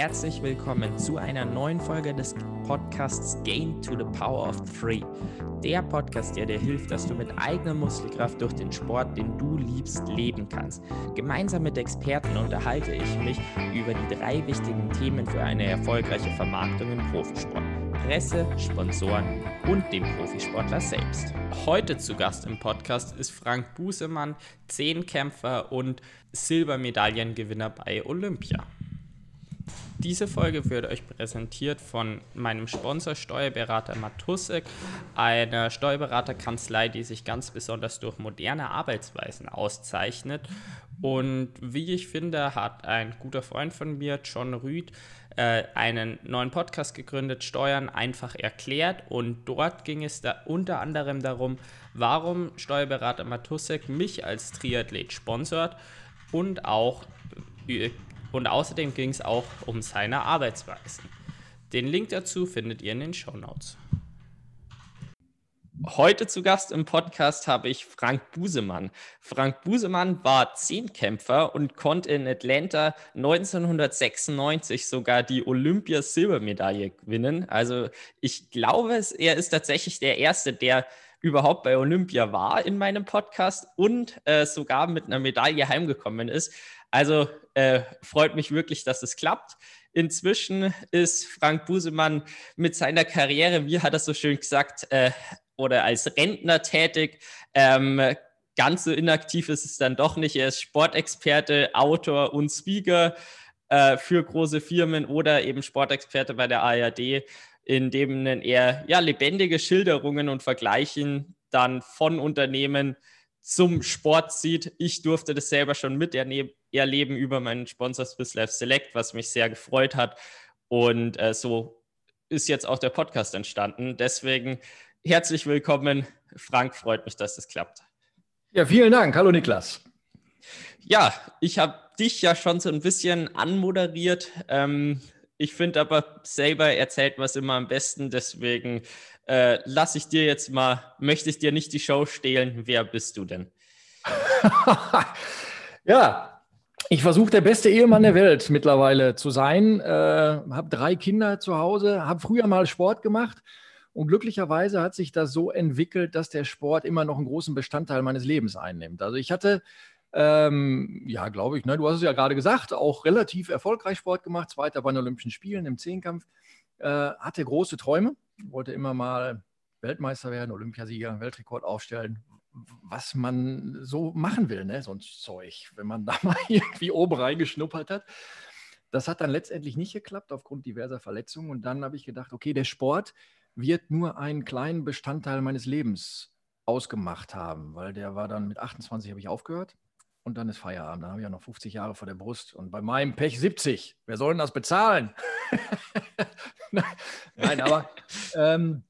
herzlich willkommen zu einer neuen Folge des Podcasts Gain to the Power of Three. Der Podcast, der dir hilft, dass du mit eigener Muskelkraft durch den Sport, den du liebst, leben kannst. Gemeinsam mit Experten unterhalte ich mich über die drei wichtigen Themen für eine erfolgreiche Vermarktung im Profisport. Presse, Sponsoren und dem Profisportler selbst. Heute zu Gast im Podcast ist Frank Busemann, Zehnkämpfer und Silbermedaillengewinner bei Olympia. Diese Folge wird euch präsentiert von meinem Sponsor Steuerberater Matussek, einer Steuerberaterkanzlei, die sich ganz besonders durch moderne Arbeitsweisen auszeichnet. Und wie ich finde, hat ein guter Freund von mir, John Rüd, äh, einen neuen Podcast gegründet, Steuern einfach erklärt. Und dort ging es da unter anderem darum, warum Steuerberater Matussek mich als Triathlet sponsort und auch äh, und außerdem ging es auch um seine Arbeitsweisen. Den Link dazu findet ihr in den Show Notes. Heute zu Gast im Podcast habe ich Frank Busemann. Frank Busemann war Zehnkämpfer und konnte in Atlanta 1996 sogar die Olympia-Silbermedaille gewinnen. Also ich glaube, er ist tatsächlich der Erste, der überhaupt bei Olympia war in meinem Podcast und äh, sogar mit einer Medaille heimgekommen ist. Also äh, freut mich wirklich, dass es klappt. Inzwischen ist Frank Busemann mit seiner Karriere, wie hat er so schön gesagt, äh, oder als Rentner tätig. Ähm, ganz so inaktiv ist es dann doch nicht. Er ist Sportexperte, Autor und Speaker äh, für große Firmen oder eben Sportexperte bei der ARD, in dem er ja, lebendige Schilderungen und Vergleichen dann von Unternehmen zum Sport sieht. Ich durfte das selber schon miterleben über meinen Sponsor Swiss Life Select, was mich sehr gefreut hat. Und äh, so ist jetzt auch der Podcast entstanden. Deswegen herzlich willkommen. Frank, freut mich, dass das klappt. Ja, vielen Dank. Hallo Niklas. Ja, ich habe dich ja schon so ein bisschen anmoderiert. Ähm, ich finde aber selber erzählt was immer am besten. Deswegen äh, lasse ich dir jetzt mal, möchte ich dir nicht die Show stehlen. Wer bist du denn? ja, ich versuche der beste Ehemann der Welt mittlerweile zu sein. Äh, habe drei Kinder zu Hause, habe früher mal Sport gemacht. Und glücklicherweise hat sich das so entwickelt, dass der Sport immer noch einen großen Bestandteil meines Lebens einnimmt. Also ich hatte, ähm, ja, glaube ich, ne, du hast es ja gerade gesagt, auch relativ erfolgreich Sport gemacht, zweiter bei den Olympischen Spielen im Zehnkampf, äh, hatte große Träume wollte immer mal Weltmeister werden, Olympiasieger, Weltrekord aufstellen, was man so machen will, ne? so ein Zeug, wenn man da mal irgendwie oben reingeschnuppert hat. Das hat dann letztendlich nicht geklappt aufgrund diverser Verletzungen. Und dann habe ich gedacht, okay, der Sport wird nur einen kleinen Bestandteil meines Lebens ausgemacht haben, weil der war dann mit 28 habe ich aufgehört und dann ist Feierabend. Dann habe ich ja noch 50 Jahre vor der Brust und bei meinem Pech 70. Wer soll denn das bezahlen? Nein, aber ähm,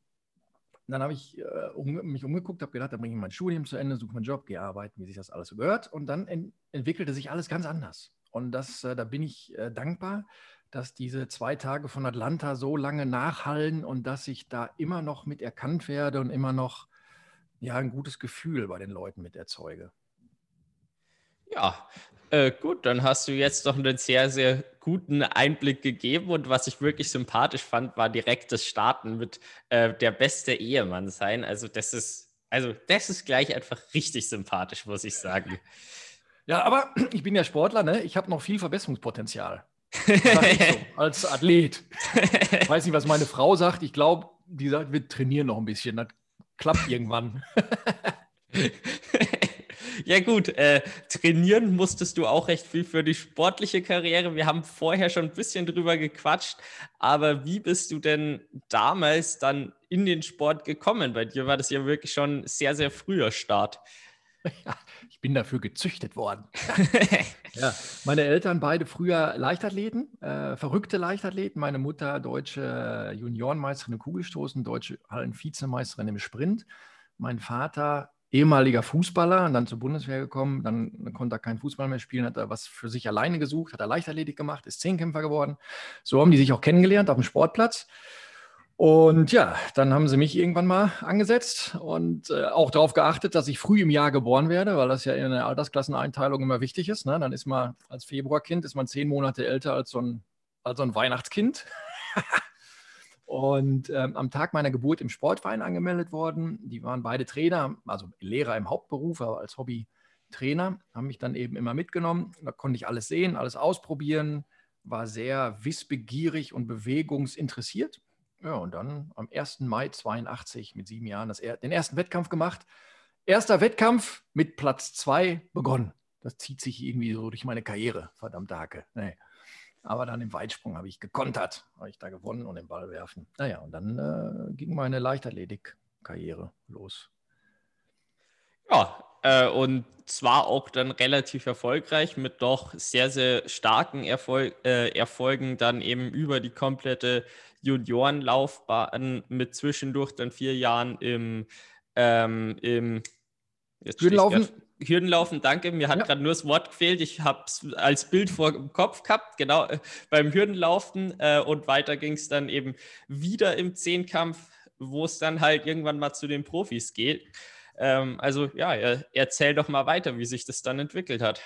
dann habe ich äh, um, mich umgeguckt, habe gedacht, da bringe ich mein Studium zu Ende, suche meinen Job, gehe arbeiten, wie sich das alles so gehört. Und dann ent entwickelte sich alles ganz anders. Und das, äh, da bin ich äh, dankbar, dass diese zwei Tage von Atlanta so lange nachhallen und dass ich da immer noch mit erkannt werde und immer noch ja, ein gutes Gefühl bei den Leuten mit erzeuge. Ja, äh, gut, dann hast du jetzt doch einen sehr, sehr guten Einblick gegeben. Und was ich wirklich sympathisch fand, war direkt das Starten mit äh, der beste Ehemann sein. Also, das ist, also das ist gleich einfach richtig sympathisch, muss ich sagen. Ja, aber ich bin ja Sportler, ne? Ich habe noch viel Verbesserungspotenzial. so, als Athlet. Ich weiß nicht, was meine Frau sagt. Ich glaube, die sagt, wir trainieren noch ein bisschen. Das klappt irgendwann. Ja gut, äh, trainieren musstest du auch recht viel für die sportliche Karriere. Wir haben vorher schon ein bisschen drüber gequatscht, aber wie bist du denn damals dann in den Sport gekommen? Bei dir war das ja wirklich schon sehr, sehr früher Start. Ja, ich bin dafür gezüchtet worden. ja, meine Eltern beide früher Leichtathleten, äh, verrückte Leichtathleten. Meine Mutter deutsche Juniorenmeisterin im Kugelstoßen, deutsche Hallenvizemeisterin im Sprint. Mein Vater ehemaliger Fußballer und dann zur Bundeswehr gekommen. Dann konnte er keinen Fußball mehr spielen, hat er was für sich alleine gesucht, hat er Leichtathletik gemacht, ist Zehnkämpfer geworden. So haben die sich auch kennengelernt auf dem Sportplatz. Und ja, dann haben sie mich irgendwann mal angesetzt und äh, auch darauf geachtet, dass ich früh im Jahr geboren werde, weil das ja in der Altersklasseneinteilung immer wichtig ist. Ne? Dann ist man als Februarkind ist man zehn Monate älter als so ein also ein Weihnachtskind. und ähm, am Tag meiner Geburt im Sportverein angemeldet worden. Die waren beide Trainer, also Lehrer im Hauptberuf, aber als Hobby Trainer, haben mich dann eben immer mitgenommen. Da konnte ich alles sehen, alles ausprobieren, war sehr wissbegierig und bewegungsinteressiert. Ja, und dann am 1. Mai 82 mit sieben Jahren das, den ersten Wettkampf gemacht. Erster Wettkampf mit Platz zwei begonnen. Das zieht sich irgendwie so durch meine Karriere, verdammte Hacke. Nee. Aber dann im Weitsprung habe ich gekontert, habe ich da gewonnen und den Ball werfen. Naja, und dann äh, ging meine Leichtathletik-Karriere los. Ja, äh, und zwar auch dann relativ erfolgreich mit doch sehr, sehr starken Erfolg, äh, Erfolgen dann eben über die komplette Juniorenlaufbahn mit zwischendurch dann vier Jahren im, ähm, im Hürdenlaufen. Hürdenlaufen, danke. Mir hat ja. gerade nur das Wort gefehlt. Ich habe es als Bild vor dem Kopf gehabt, genau äh, beim Hürdenlaufen. Äh, und weiter ging es dann eben wieder im Zehnkampf, wo es dann halt irgendwann mal zu den Profis geht. Ähm, also ja, erzähl doch mal weiter, wie sich das dann entwickelt hat.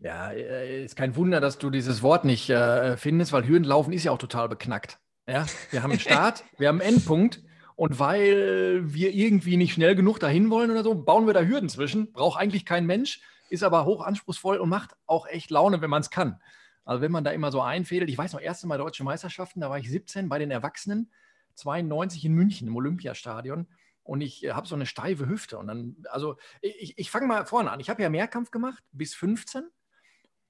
Ja, äh, ist kein Wunder, dass du dieses Wort nicht äh, findest, weil Hürdenlaufen ist ja auch total beknackt. Ja, wir haben einen Start, wir haben einen Endpunkt und weil wir irgendwie nicht schnell genug dahin wollen oder so, bauen wir da Hürden zwischen. Braucht eigentlich kein Mensch, ist aber hoch anspruchsvoll und macht auch echt Laune, wenn man es kann. Also wenn man da immer so einfädelt, ich weiß noch, erste Mal deutsche Meisterschaften, da war ich 17 bei den Erwachsenen, 92 in München im Olympiastadion und ich äh, habe so eine steife Hüfte. Und dann, also ich, ich fange mal vorne an. Ich habe ja Mehrkampf gemacht bis 15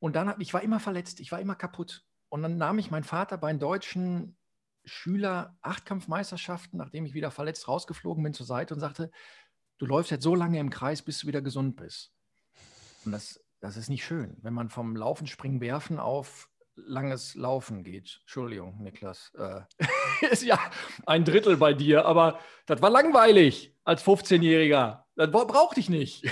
und dann, hab, ich war immer verletzt, ich war immer kaputt. Und dann nahm ich meinen Vater bei den deutschen Schüler Achtkampfmeisterschaften, nachdem ich wieder verletzt rausgeflogen bin, zur Seite und sagte, du läufst jetzt so lange im Kreis, bis du wieder gesund bist. Und das, das ist nicht schön, wenn man vom Laufen, Springen, Werfen auf langes Laufen geht. Entschuldigung, Niklas. Äh, ist ja ein Drittel bei dir, aber das war langweilig als 15-Jähriger. Das brauchte ich nicht.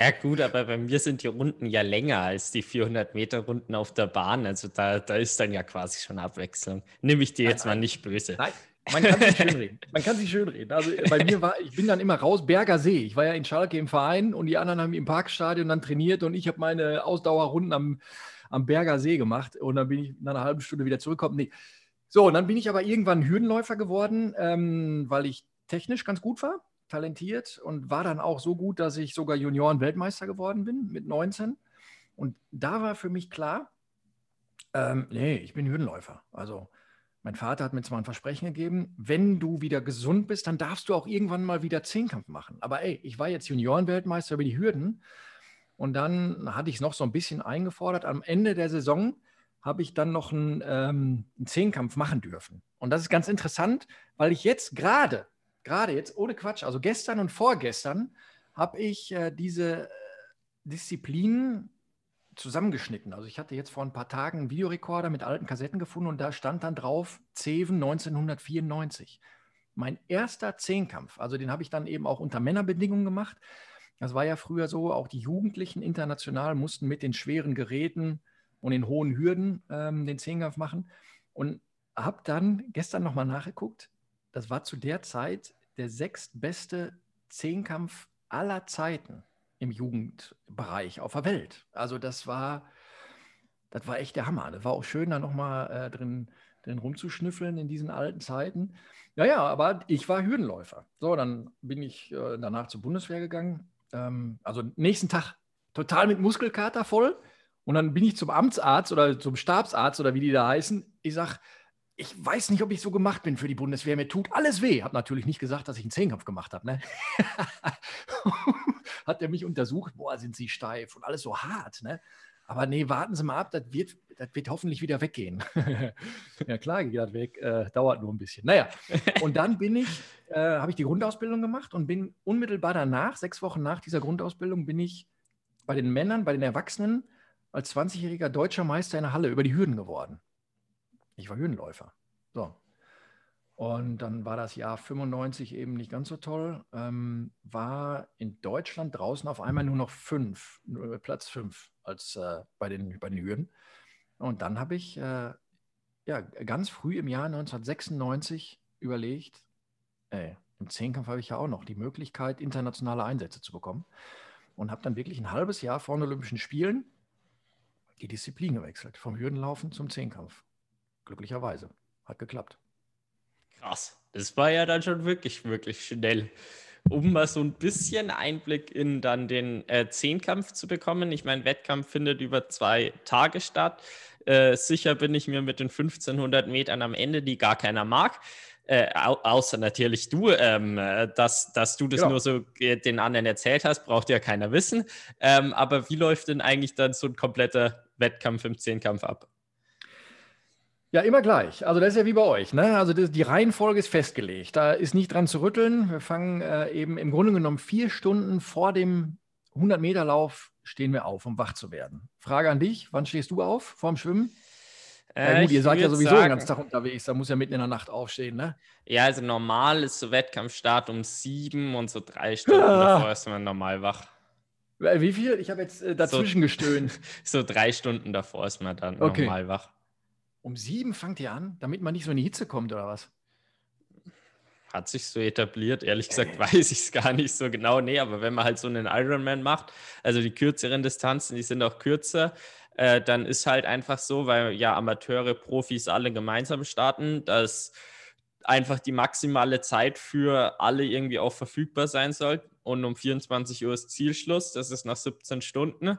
ja gut, aber bei mir sind die Runden ja länger als die 400 Meter Runden auf der Bahn. Also da, da ist dann ja quasi schon Abwechslung. Nimm ich dir jetzt nein, mal nicht böse. Nein, man kann sich schönreden. Man kann sich schönreden. Also bei mir war, ich bin dann immer raus, Berger See. Ich war ja in Schalke im Verein und die anderen haben im Parkstadion dann trainiert und ich habe meine Ausdauerrunden am am Berger See gemacht und dann bin ich nach einer halben Stunde wieder zurückgekommen. Nee. So, und dann bin ich aber irgendwann Hürdenläufer geworden, ähm, weil ich technisch ganz gut war, talentiert und war dann auch so gut, dass ich sogar Junioren-Weltmeister geworden bin mit 19. Und da war für mich klar, ähm, nee, ich bin Hürdenläufer. Also mein Vater hat mir zwar ein Versprechen gegeben, wenn du wieder gesund bist, dann darfst du auch irgendwann mal wieder Zehnkampf machen. Aber ey, ich war jetzt Junioren-Weltmeister über die Hürden und dann hatte ich es noch so ein bisschen eingefordert. Am Ende der Saison habe ich dann noch einen, ähm, einen Zehnkampf machen dürfen. Und das ist ganz interessant, weil ich jetzt gerade, gerade jetzt ohne Quatsch, also gestern und vorgestern, habe ich äh, diese äh, Disziplinen zusammengeschnitten. Also ich hatte jetzt vor ein paar Tagen einen Videorekorder mit alten Kassetten gefunden und da stand dann drauf Zeven 1994. Mein erster Zehnkampf, also den habe ich dann eben auch unter Männerbedingungen gemacht. Das war ja früher so, auch die Jugendlichen international mussten mit den schweren Geräten und den hohen Hürden ähm, den Zehnkampf machen. Und habe dann gestern nochmal nachgeguckt. Das war zu der Zeit der sechstbeste Zehnkampf aller Zeiten im Jugendbereich auf der Welt. Also das war, das war echt der Hammer. Das war auch schön, da nochmal äh, drin, drin rumzuschnüffeln in diesen alten Zeiten. Ja, ja, aber ich war Hürdenläufer. So, dann bin ich äh, danach zur Bundeswehr gegangen, ähm, also nächsten Tag total mit Muskelkater voll. Und dann bin ich zum Amtsarzt oder zum Stabsarzt oder wie die da heißen. Ich sage, ich weiß nicht, ob ich so gemacht bin für die Bundeswehr. Mir tut alles weh. Habe natürlich nicht gesagt, dass ich einen Zehnkampf gemacht habe. Ne? Hat er mich untersucht. Boah, sind Sie steif und alles so hart. Ne? Aber nee, warten Sie mal ab, das wird, das wird hoffentlich wieder weggehen. ja klar, geht das weg, äh, dauert nur ein bisschen. Naja, und dann bin ich, äh, habe ich die Grundausbildung gemacht und bin unmittelbar danach, sechs Wochen nach dieser Grundausbildung, bin ich bei den Männern, bei den Erwachsenen als 20-jähriger deutscher Meister in der Halle über die Hürden geworden. Ich war Hürdenläufer. So. Und dann war das Jahr 95 eben nicht ganz so toll. Ähm, war in Deutschland draußen auf einmal nur noch fünf, nur Platz fünf als äh, bei, den, bei den Hürden. Und dann habe ich äh, ja, ganz früh im Jahr 1996 überlegt, ey, im Zehnkampf habe ich ja auch noch die Möglichkeit, internationale Einsätze zu bekommen. Und habe dann wirklich ein halbes Jahr vor den Olympischen Spielen die Disziplin gewechselt, vom Hürdenlaufen zum Zehnkampf. Glücklicherweise. Hat geklappt. Krass. Das war ja dann schon wirklich, wirklich schnell. Um mal so ein bisschen Einblick in dann den äh, Zehnkampf zu bekommen. Ich meine, Wettkampf findet über zwei Tage statt. Äh, sicher bin ich mir mit den 1500 Metern am Ende, die gar keiner mag. Äh, au außer natürlich du, ähm, äh, dass, dass du das genau. nur so den anderen erzählt hast, braucht ja keiner wissen. Ähm, aber wie läuft denn eigentlich dann so ein kompletter Wettkampf im Zehnkampf ab? Ja, immer gleich. Also das ist ja wie bei euch. Ne? Also das, die Reihenfolge ist festgelegt. Da ist nicht dran zu rütteln. Wir fangen äh, eben im Grunde genommen vier Stunden vor dem 100-Meter-Lauf stehen wir auf, um wach zu werden. Frage an dich, wann stehst du auf vorm Schwimmen? Äh, ja, gut, ihr seid ja sowieso sagen, den ganzen Tag unterwegs, da muss ja mitten in der Nacht aufstehen, ne? Ja, also normal ist so Wettkampfstart um sieben und so drei Stunden ah. davor ist man normal wach. Wie viel? Ich habe jetzt äh, dazwischen so, gestöhnt. so drei Stunden davor ist man dann okay. normal wach. Um sieben fangt ihr an, damit man nicht so in die Hitze kommt, oder was? Hat sich so etabliert. Ehrlich gesagt weiß ich es gar nicht so genau. Nee, aber wenn man halt so einen Ironman macht, also die kürzeren Distanzen, die sind auch kürzer, äh, dann ist halt einfach so, weil ja Amateure, Profis alle gemeinsam starten, dass einfach die maximale Zeit für alle irgendwie auch verfügbar sein soll. Und um 24 Uhr ist Zielschluss, das ist nach 17 Stunden.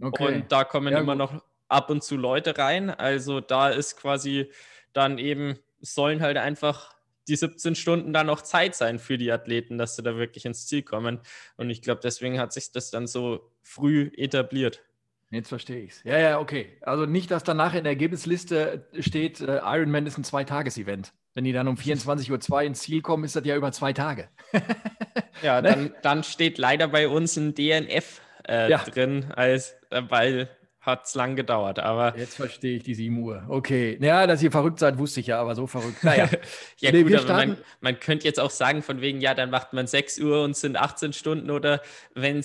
Okay. Und da kommen ja, immer gut. noch ab und zu Leute rein. Also da ist quasi dann eben, sollen halt einfach die 17 Stunden dann noch Zeit sein für die Athleten, dass sie da wirklich ins Ziel kommen. Und ich glaube, deswegen hat sich das dann so früh etabliert. Jetzt verstehe ich es. Ja, ja, okay. Also nicht, dass danach in der Ergebnisliste steht, äh, Ironman ist ein Zweitages-Event. Wenn die dann um 24.02 Uhr ins Ziel kommen, ist das ja über zwei Tage. ja, ne? dann, dann steht leider bei uns ein DNF äh, ja. drin, als, äh, weil hat es lang gedauert, aber. Jetzt verstehe ich die 7 Uhr. Okay. Ja, dass ihr verrückt seid, wusste ich ja, aber so verrückt. Naja. ja, nee, gut, aber man, man, könnte jetzt auch sagen, von wegen, ja, dann macht man 6 Uhr und sind 18 Stunden oder wenn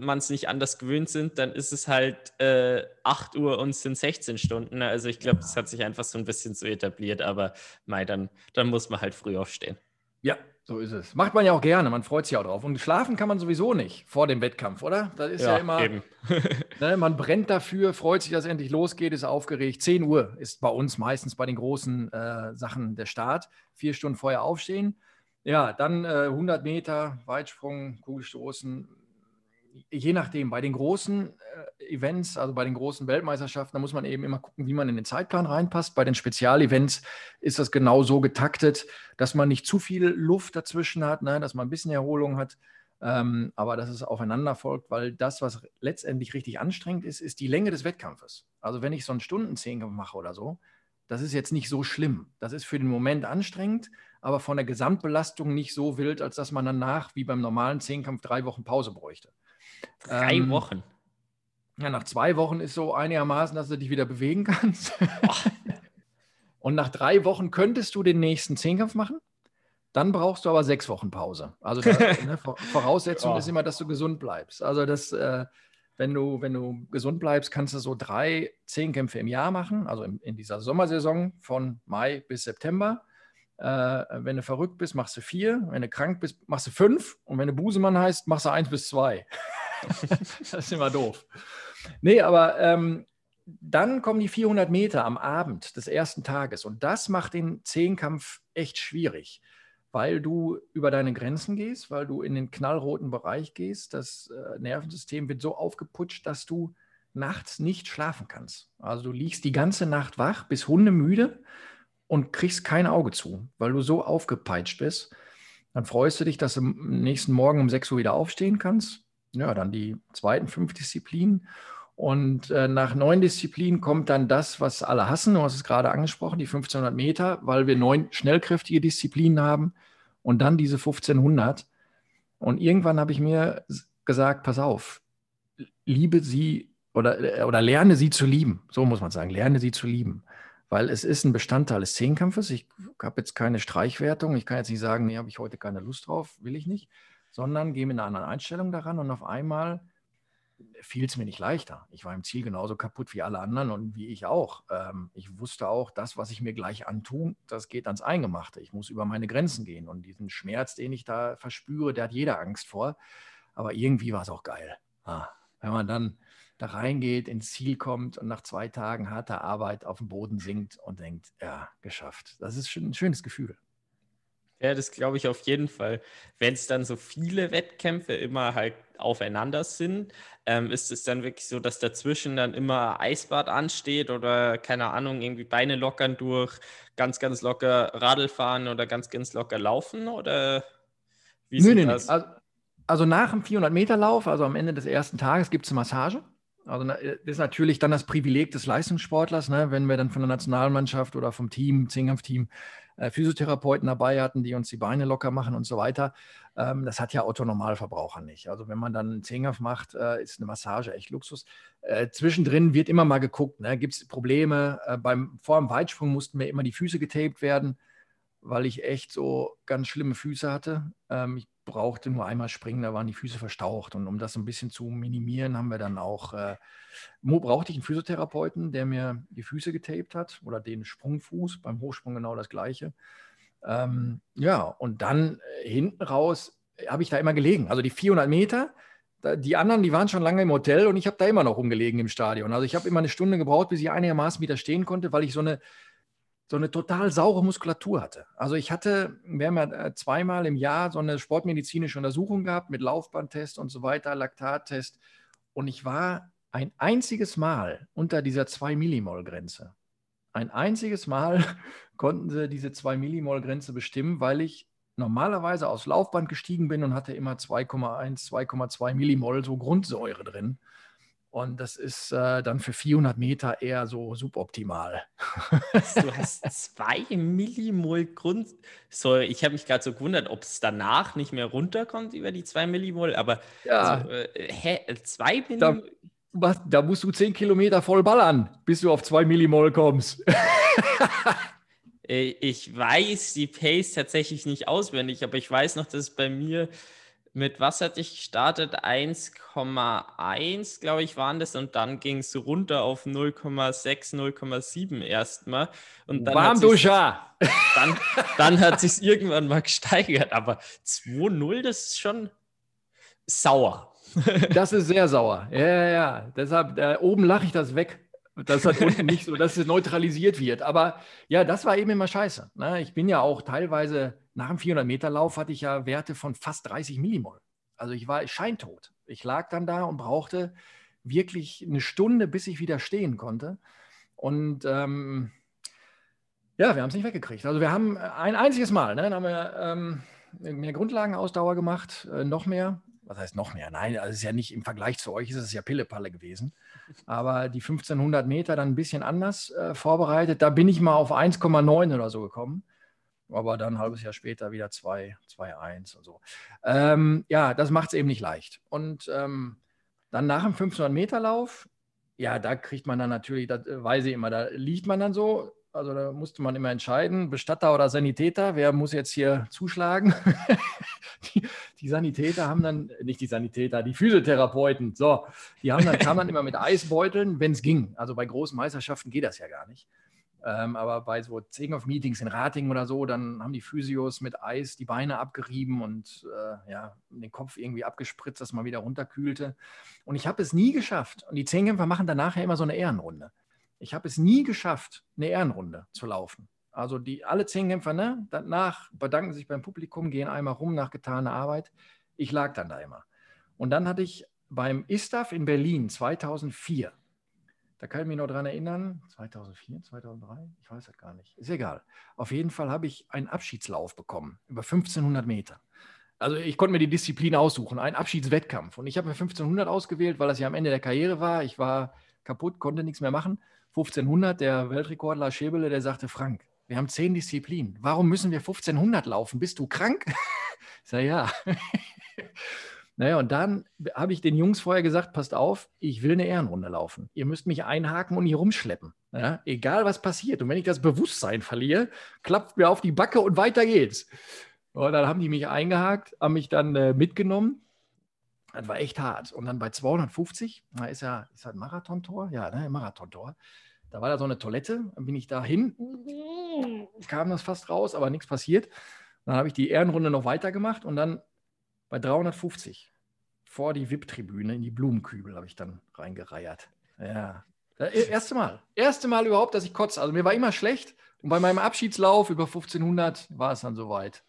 man es nicht anders gewöhnt sind, dann ist es halt äh, 8 Uhr und sind 16 Stunden. Also ich glaube, das hat sich einfach so ein bisschen so etabliert, aber mei, dann, dann muss man halt früh aufstehen. Ja, so ist es. Macht man ja auch gerne, man freut sich auch drauf. Und schlafen kann man sowieso nicht vor dem Wettkampf, oder? Das ist ja, ja immer. ne, man brennt dafür, freut sich, dass es endlich losgeht, ist aufgeregt. 10 Uhr ist bei uns meistens bei den großen äh, Sachen der Start. Vier Stunden vorher aufstehen. Ja, dann äh, 100 Meter, Weitsprung, Kugelstoßen, je nachdem, bei den großen äh, Events, also bei den großen Weltmeisterschaften, da muss man eben immer gucken, wie man in den Zeitplan reinpasst. Bei den Spezialevents ist das genau so getaktet, dass man nicht zu viel Luft dazwischen hat, ne, dass man ein bisschen Erholung hat, ähm, aber dass es aufeinander folgt, weil das, was letztendlich richtig anstrengend ist, ist die Länge des Wettkampfes. Also wenn ich so einen Stundenzehnkampf mache oder so, das ist jetzt nicht so schlimm. Das ist für den Moment anstrengend, aber von der Gesamtbelastung nicht so wild, als dass man danach, wie beim normalen Zehnkampf, drei Wochen Pause bräuchte. Drei ähm, Wochen. Ja, nach zwei Wochen ist so einigermaßen, dass du dich wieder bewegen kannst. Und nach drei Wochen könntest du den nächsten Zehnkampf machen. Dann brauchst du aber sechs Wochen Pause. Also da, ne, Voraussetzung oh. ist immer, dass du gesund bleibst. Also das, äh, wenn du, wenn du gesund bleibst, kannst du so drei Zehnkämpfe im Jahr machen, also in, in dieser Sommersaison von Mai bis September. Äh, wenn du verrückt bist, machst du vier. Wenn du krank bist, machst du fünf. Und wenn du Busemann heißt, machst du eins bis zwei. das ist immer doof. Nee, aber ähm, dann kommen die 400 Meter am Abend des ersten Tages. Und das macht den Zehnkampf echt schwierig, weil du über deine Grenzen gehst, weil du in den knallroten Bereich gehst. Das äh, Nervensystem wird so aufgeputscht, dass du nachts nicht schlafen kannst. Also du liegst die ganze Nacht wach, bist hundemüde und kriegst kein Auge zu, weil du so aufgepeitscht bist. Dann freust du dich, dass du am nächsten Morgen um 6 Uhr wieder aufstehen kannst ja, dann die zweiten fünf Disziplinen. Und äh, nach neun Disziplinen kommt dann das, was alle hassen. Du hast es gerade angesprochen, die 1500 Meter, weil wir neun schnellkräftige Disziplinen haben und dann diese 1500. Und irgendwann habe ich mir gesagt, pass auf, liebe sie oder, äh, oder lerne sie zu lieben. So muss man sagen, lerne sie zu lieben. Weil es ist ein Bestandteil des Zehnkampfes. Ich habe jetzt keine Streichwertung. Ich kann jetzt nicht sagen, nee, habe ich heute keine Lust drauf, will ich nicht sondern gehe mit einer anderen Einstellung daran und auf einmal fiel es mir nicht leichter. Ich war im Ziel genauso kaputt wie alle anderen und wie ich auch. Ähm, ich wusste auch, das, was ich mir gleich antue, das geht ans Eingemachte. Ich muss über meine Grenzen gehen und diesen Schmerz, den ich da verspüre, der hat jeder Angst vor. Aber irgendwie war es auch geil. Ah, wenn man dann da reingeht, ins Ziel kommt und nach zwei Tagen harter Arbeit auf dem Boden sinkt und denkt, ja, geschafft. Das ist schon ein schönes Gefühl. Ja, das glaube ich auf jeden Fall. Wenn es dann so viele Wettkämpfe immer halt aufeinander sind, ähm, ist es dann wirklich so, dass dazwischen dann immer Eisbad ansteht oder keine Ahnung, irgendwie Beine lockern durch, ganz, ganz locker Radl fahren oder ganz, ganz locker laufen oder wie nee, nee, das? Also, also nach dem 400-Meter-Lauf, also am Ende des ersten Tages, gibt es eine Massage. Also das ist natürlich dann das Privileg des Leistungssportlers, ne? wenn wir dann von der Nationalmannschaft oder vom Team, Zehnkampfteam, äh, Physiotherapeuten dabei hatten, die uns die Beine locker machen und so weiter. Ähm, das hat ja Autonormalverbraucher nicht. Also wenn man dann einen Zehnkampf macht, äh, ist eine Massage echt Luxus. Äh, zwischendrin wird immer mal geguckt, ne? gibt es Probleme. Äh, beim, vor dem Weitsprung mussten mir immer die Füße getaped werden, weil ich echt so ganz schlimme Füße hatte. Ähm, ich brauchte nur einmal springen, da waren die Füße verstaucht. Und um das ein bisschen zu minimieren, haben wir dann auch, äh, brauchte ich einen Physiotherapeuten, der mir die Füße getaped hat oder den Sprungfuß, beim Hochsprung genau das gleiche. Ähm, ja, und dann äh, hinten raus äh, habe ich da immer gelegen. Also die 400 Meter, da, die anderen, die waren schon lange im Hotel und ich habe da immer noch rumgelegen im Stadion. Also ich habe immer eine Stunde gebraucht, bis ich einigermaßen widerstehen konnte, weil ich so eine so eine total saure Muskulatur hatte. Also ich hatte, wir haben ja äh, zweimal im Jahr so eine sportmedizinische Untersuchung gehabt mit Laufbandtest und so weiter, Laktattest. Und ich war ein einziges Mal unter dieser 2 Millimol-Grenze. Ein einziges Mal konnten sie diese 2 Millimol-Grenze bestimmen, weil ich normalerweise aufs Laufband gestiegen bin und hatte immer 2,1, 2,2 Millimol so Grundsäure drin. Und das ist äh, dann für 400 Meter eher so suboptimal. Du hast zwei Millimol Grundsäure. Ich habe mich gerade so gewundert, ob es danach nicht mehr runterkommt über die zwei Millimol. Aber ja. also, äh, hä, zwei Millimol. Da, da, musst du 10 Kilometer voll ballern, bis du auf zwei Millimol kommst. Äh, ich weiß die Pace tatsächlich nicht auswendig, aber ich weiß noch, dass bei mir mit was hatte ich gestartet? 1,1, glaube ich, waren das. Und dann ging es runter auf 0,6, 0,7 erstmal. Und dann Warmduscher! Dann, dann hat sich irgendwann mal gesteigert. Aber 2,0, das ist schon sauer. Das ist sehr sauer. Ja, ja, ja. Deshalb, äh, oben lache ich das weg. Das hat unten nicht so, dass es neutralisiert wird. Aber ja, das war eben immer scheiße. Ne? Ich bin ja auch teilweise nach dem 400-Meter-Lauf hatte ich ja Werte von fast 30 Millimol. Also ich war scheintot. Ich lag dann da und brauchte wirklich eine Stunde, bis ich wieder stehen konnte. Und ähm, ja, wir haben es nicht weggekriegt. Also wir haben ein einziges Mal, ne, dann haben wir ähm, mehr Grundlagenausdauer gemacht, äh, noch mehr was heißt noch mehr? Nein, also es ist ja nicht im Vergleich zu euch, ist es ja Pillepalle gewesen. Aber die 1500 Meter dann ein bisschen anders äh, vorbereitet. Da bin ich mal auf 1,9 oder so gekommen. Aber dann ein halbes Jahr später wieder 2, 2,1 und so. Ähm, ja, das macht es eben nicht leicht. Und ähm, dann nach dem 1500 Meter Lauf, ja, da kriegt man dann natürlich, das äh, weiß ich immer, da liegt man dann so also da musste man immer entscheiden, Bestatter oder Sanitäter, wer muss jetzt hier zuschlagen? die, die, Sanitäter haben dann, nicht die Sanitäter, die Physiotherapeuten, so, die haben dann, kamen dann immer mit Eisbeuteln, wenn es ging. Also bei großen Meisterschaften geht das ja gar nicht. Ähm, aber bei so Zehnhoff-Meetings in Ratingen oder so, dann haben die Physios mit Eis die Beine abgerieben und äh, ja, den Kopf irgendwie abgespritzt, dass man wieder runterkühlte. Und ich habe es nie geschafft. Und die Zehnkämpfer machen dann nachher immer so eine Ehrenrunde. Ich habe es nie geschafft, eine Ehrenrunde zu laufen. Also die alle zehn Kämpfer, ne, danach bedanken sich beim Publikum, gehen einmal rum nach getaner Arbeit. Ich lag dann da immer. Und dann hatte ich beim ISTAF in Berlin 2004, da kann ich mich noch dran erinnern, 2004, 2003, ich weiß das gar nicht, ist egal. Auf jeden Fall habe ich einen Abschiedslauf bekommen, über 1500 Meter. Also ich konnte mir die Disziplin aussuchen, einen Abschiedswettkampf. Und ich habe mir 1500 ausgewählt, weil das ja am Ende der Karriere war. Ich war kaputt, konnte nichts mehr machen. 1500, der Weltrekordler Schäbele, der sagte, Frank, wir haben zehn Disziplinen. Warum müssen wir 1500 laufen? Bist du krank? Ich sage, ja. Naja, und dann habe ich den Jungs vorher gesagt, passt auf, ich will eine Ehrenrunde laufen. Ihr müsst mich einhaken und hier rumschleppen. Ja, egal was passiert. Und wenn ich das Bewusstsein verliere, klappt mir auf die Backe und weiter geht's. Und dann haben die mich eingehakt, haben mich dann äh, mitgenommen das war echt hart. Und dann bei 250, da ist ja ist halt Marathontor, ja, ne, Marathontor. Da war da so eine Toilette, dann bin ich da hin, kam das fast raus, aber nichts passiert. Dann habe ich die Ehrenrunde noch weitergemacht und dann bei 350, vor die VIP-Tribüne, in die Blumenkübel habe ich dann reingereiert. Ja. Das e, erste Mal. Erste Mal überhaupt, dass ich kotze. Also mir war immer schlecht. Und bei meinem Abschiedslauf über 1500 war es dann soweit.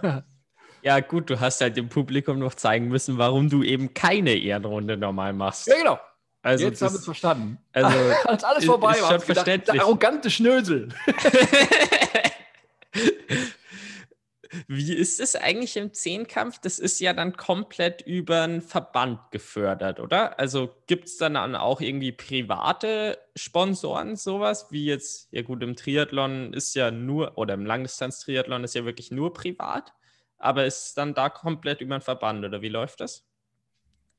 ja, gut, du hast halt dem Publikum noch zeigen müssen, warum du eben keine Ehrenrunde normal machst. Ja, genau. Also Jetzt haben wir es verstanden. Also, Als alles vorbei ist war, schon gedacht, der arrogante Schnösel. Wie ist es eigentlich im Zehnkampf? Das ist ja dann komplett über einen Verband gefördert, oder? Also gibt es dann auch irgendwie private Sponsoren, sowas? Wie jetzt, ja gut, im Triathlon ist ja nur, oder im Langdistanz-Triathlon ist ja wirklich nur privat, aber ist es dann da komplett über einen Verband, oder wie läuft das?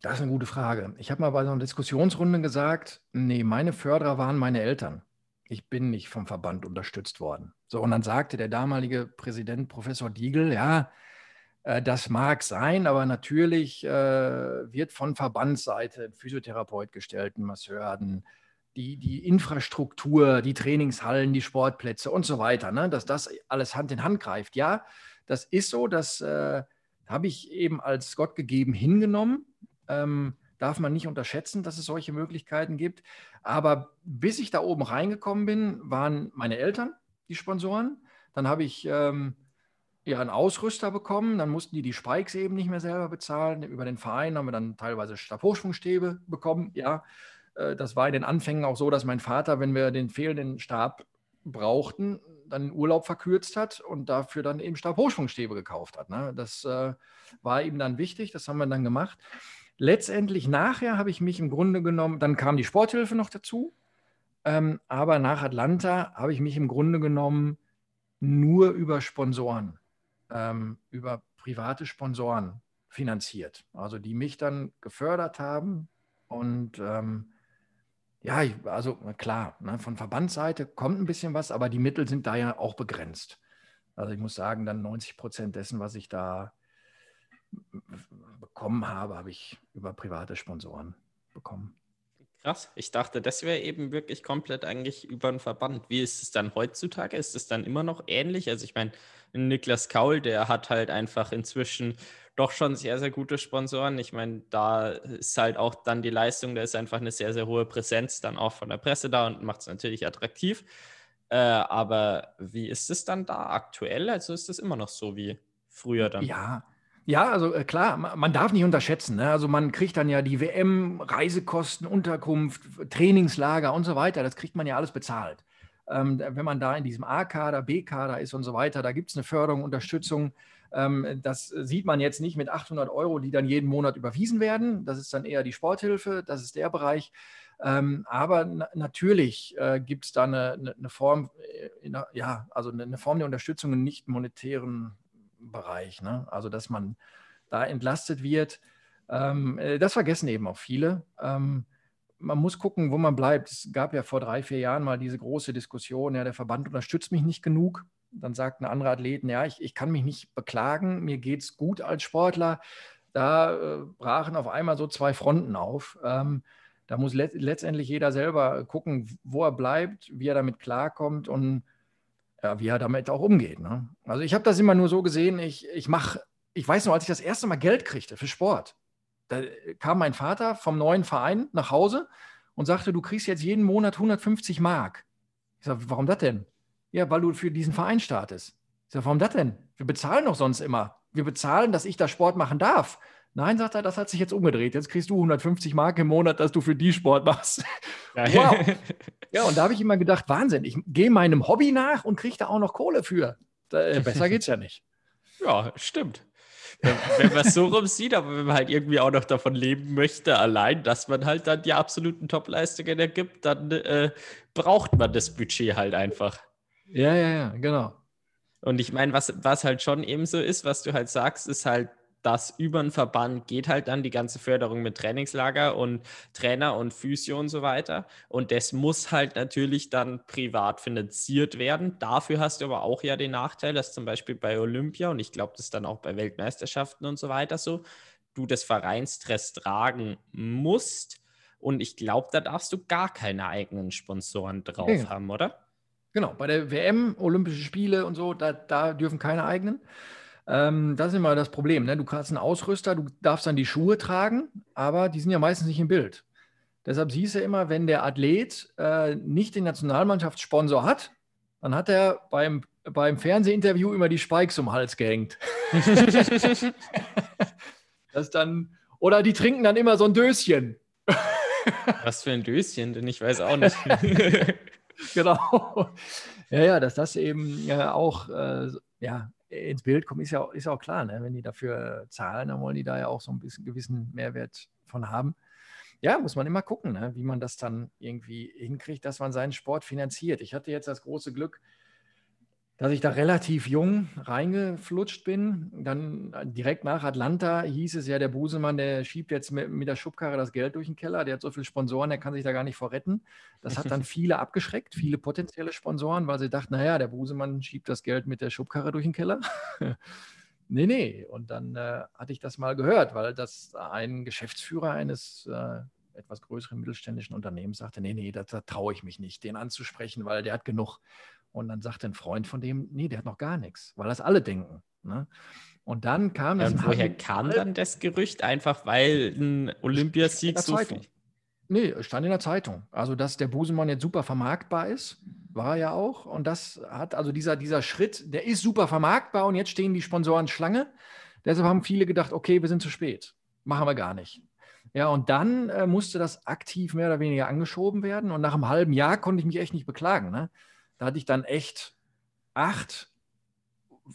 Das ist eine gute Frage. Ich habe mal bei so einer Diskussionsrunde gesagt, nee, meine Förderer waren meine Eltern. Ich bin nicht vom Verband unterstützt worden. So, und dann sagte der damalige Präsident Professor Diegel, ja, äh, das mag sein, aber natürlich äh, wird von Verbandsseite ein Physiotherapeut gestellt, ein Masseur, ein, die, die Infrastruktur, die Trainingshallen, die Sportplätze und so weiter, ne, dass das alles Hand in Hand greift. Ja, das ist so, das äh, habe ich eben als Gott gegeben hingenommen. Ähm, darf man nicht unterschätzen, dass es solche Möglichkeiten gibt. Aber bis ich da oben reingekommen bin, waren meine Eltern die Sponsoren. Dann habe ich ähm, ja einen Ausrüster bekommen. Dann mussten die die Spikes eben nicht mehr selber bezahlen. Über den Verein haben wir dann teilweise Stabhochschwungstäbe bekommen. Ja, äh, das war in den Anfängen auch so, dass mein Vater, wenn wir den fehlenden Stab brauchten, dann Urlaub verkürzt hat und dafür dann eben Stabhochschwungstäbe gekauft hat. Ne? Das äh, war ihm dann wichtig. Das haben wir dann gemacht letztendlich nachher habe ich mich im Grunde genommen, dann kam die Sporthilfe noch dazu, ähm, aber nach Atlanta habe ich mich im Grunde genommen nur über Sponsoren, ähm, über private Sponsoren finanziert. Also die mich dann gefördert haben und ähm, ja, ich, also klar, ne, von Verbandsseite kommt ein bisschen was, aber die Mittel sind da ja auch begrenzt. Also ich muss sagen, dann 90 Prozent dessen, was ich da bekommen habe, habe ich über private Sponsoren bekommen. Krass, ich dachte, das wäre eben wirklich komplett eigentlich über einen Verband. Wie ist es dann heutzutage? Ist es dann immer noch ähnlich? Also ich meine, Niklas Kaul, der hat halt einfach inzwischen doch schon sehr, sehr gute Sponsoren. Ich meine, da ist halt auch dann die Leistung, da ist einfach eine sehr, sehr hohe Präsenz dann auch von der Presse da und macht es natürlich attraktiv. Äh, aber wie ist es dann da aktuell? Also ist es immer noch so wie früher dann? Ja, ja, also äh, klar, man darf nicht unterschätzen. Ne? Also man kriegt dann ja die WM, Reisekosten, Unterkunft, Trainingslager und so weiter. Das kriegt man ja alles bezahlt. Ähm, wenn man da in diesem A-Kader, B-Kader ist und so weiter, da gibt es eine Förderung, Unterstützung. Ähm, das sieht man jetzt nicht mit 800 Euro, die dann jeden Monat überwiesen werden. Das ist dann eher die Sporthilfe, das ist der Bereich. Ähm, aber na natürlich äh, gibt es da eine, eine, eine Form, äh, ja, also eine, eine Form der Unterstützung in nicht monetären Bereich. Ne? Also, dass man da entlastet wird. Ähm, äh, das vergessen eben auch viele. Man muss gucken, wo man bleibt. Es gab ja vor drei, vier Jahren mal diese große Diskussion, ja, der Verband unterstützt mich nicht genug. Dann sagten andere Athleten, ja, ich, ich kann mich nicht beklagen, mir geht es gut als Sportler. Da äh, brachen auf einmal so zwei Fronten auf. Ähm, da muss let letztendlich jeder selber gucken, wo er bleibt, wie er damit klarkommt und ja, wie er damit auch umgeht. Ne? Also ich habe das immer nur so gesehen, ich, ich mache, ich weiß noch, als ich das erste Mal Geld kriegte für Sport, da kam mein Vater vom neuen Verein nach Hause und sagte, du kriegst jetzt jeden Monat 150 Mark. Ich sage, warum das denn? Ja, weil du für diesen Verein startest. Ich sage, warum das denn? Wir bezahlen doch sonst immer. Wir bezahlen, dass ich da Sport machen darf. Nein, sagt er, das hat sich jetzt umgedreht. Jetzt kriegst du 150 Mark im Monat, dass du für die Sport machst. wow. Ja, und da habe ich immer gedacht, Wahnsinn, ich gehe meinem Hobby nach und kriege da auch noch Kohle für. Da, äh, besser geht's ja nicht. Ja, stimmt. Wenn, wenn man es so rum sieht, aber wenn man halt irgendwie auch noch davon leben möchte, allein, dass man halt dann die absoluten Top-Leistungen ergibt, dann äh, braucht man das Budget halt einfach. Ja, ja, ja, genau. Und ich meine, was, was halt schon eben so ist, was du halt sagst, ist halt, dass über den Verband geht halt dann die ganze Förderung mit Trainingslager und Trainer und Physio und so weiter. Und das muss halt natürlich dann privat finanziert werden. Dafür hast du aber auch ja den Nachteil, dass zum Beispiel bei Olympia und ich glaube, das ist dann auch bei Weltmeisterschaften und so weiter so, du das Vereinsstress tragen musst. Und ich glaube, da darfst du gar keine eigenen Sponsoren drauf ja. haben, oder? Genau, bei der WM, Olympische Spiele und so, da, da dürfen keine eigenen. Ähm, das ist immer das Problem. Ne? Du hast einen Ausrüster, du darfst dann die Schuhe tragen, aber die sind ja meistens nicht im Bild. Deshalb siehst du immer, wenn der Athlet äh, nicht den Nationalmannschaftssponsor hat, dann hat er beim, beim Fernsehinterview immer die Spikes um den Hals gehängt. das dann, oder die trinken dann immer so ein Döschen. Was für ein Döschen, denn ich weiß auch nicht. genau. Ja, ja, dass das eben äh, auch äh, ja, ins Bild kommt, ist ja, ist auch klar. Ne? Wenn die dafür zahlen, dann wollen die da ja auch so ein bisschen gewissen Mehrwert von haben ja, muss man immer gucken, ne, wie man das dann irgendwie hinkriegt, dass man seinen Sport finanziert. Ich hatte jetzt das große Glück, dass ich da relativ jung reingeflutscht bin. Dann äh, direkt nach Atlanta hieß es ja, der Busemann, der schiebt jetzt mit, mit der Schubkarre das Geld durch den Keller. Der hat so viele Sponsoren, der kann sich da gar nicht vorretten. Das hat dann viele abgeschreckt, viele potenzielle Sponsoren, weil sie dachten, naja, der Busemann schiebt das Geld mit der Schubkarre durch den Keller. Nee, nee. Und dann äh, hatte ich das mal gehört, weil das ein Geschäftsführer eines äh, etwas größeren mittelständischen Unternehmens sagte, nee, nee, da, da traue ich mich nicht, den anzusprechen, weil der hat genug. Und dann sagte ein Freund von dem, nee, der hat noch gar nichts, weil das alle denken. Ne? Und dann kam das. Ja, woher kam dann das Gerücht? Einfach weil ein Olympiasieg so viel. Nee, stand in der Zeitung. Also, dass der Busemann jetzt super vermarktbar ist, war er ja auch. Und das hat, also dieser, dieser Schritt, der ist super vermarktbar und jetzt stehen die Sponsoren Schlange. Deshalb haben viele gedacht, okay, wir sind zu spät. Machen wir gar nicht. Ja, und dann äh, musste das aktiv mehr oder weniger angeschoben werden. Und nach einem halben Jahr konnte ich mich echt nicht beklagen. Ne? Da hatte ich dann echt acht,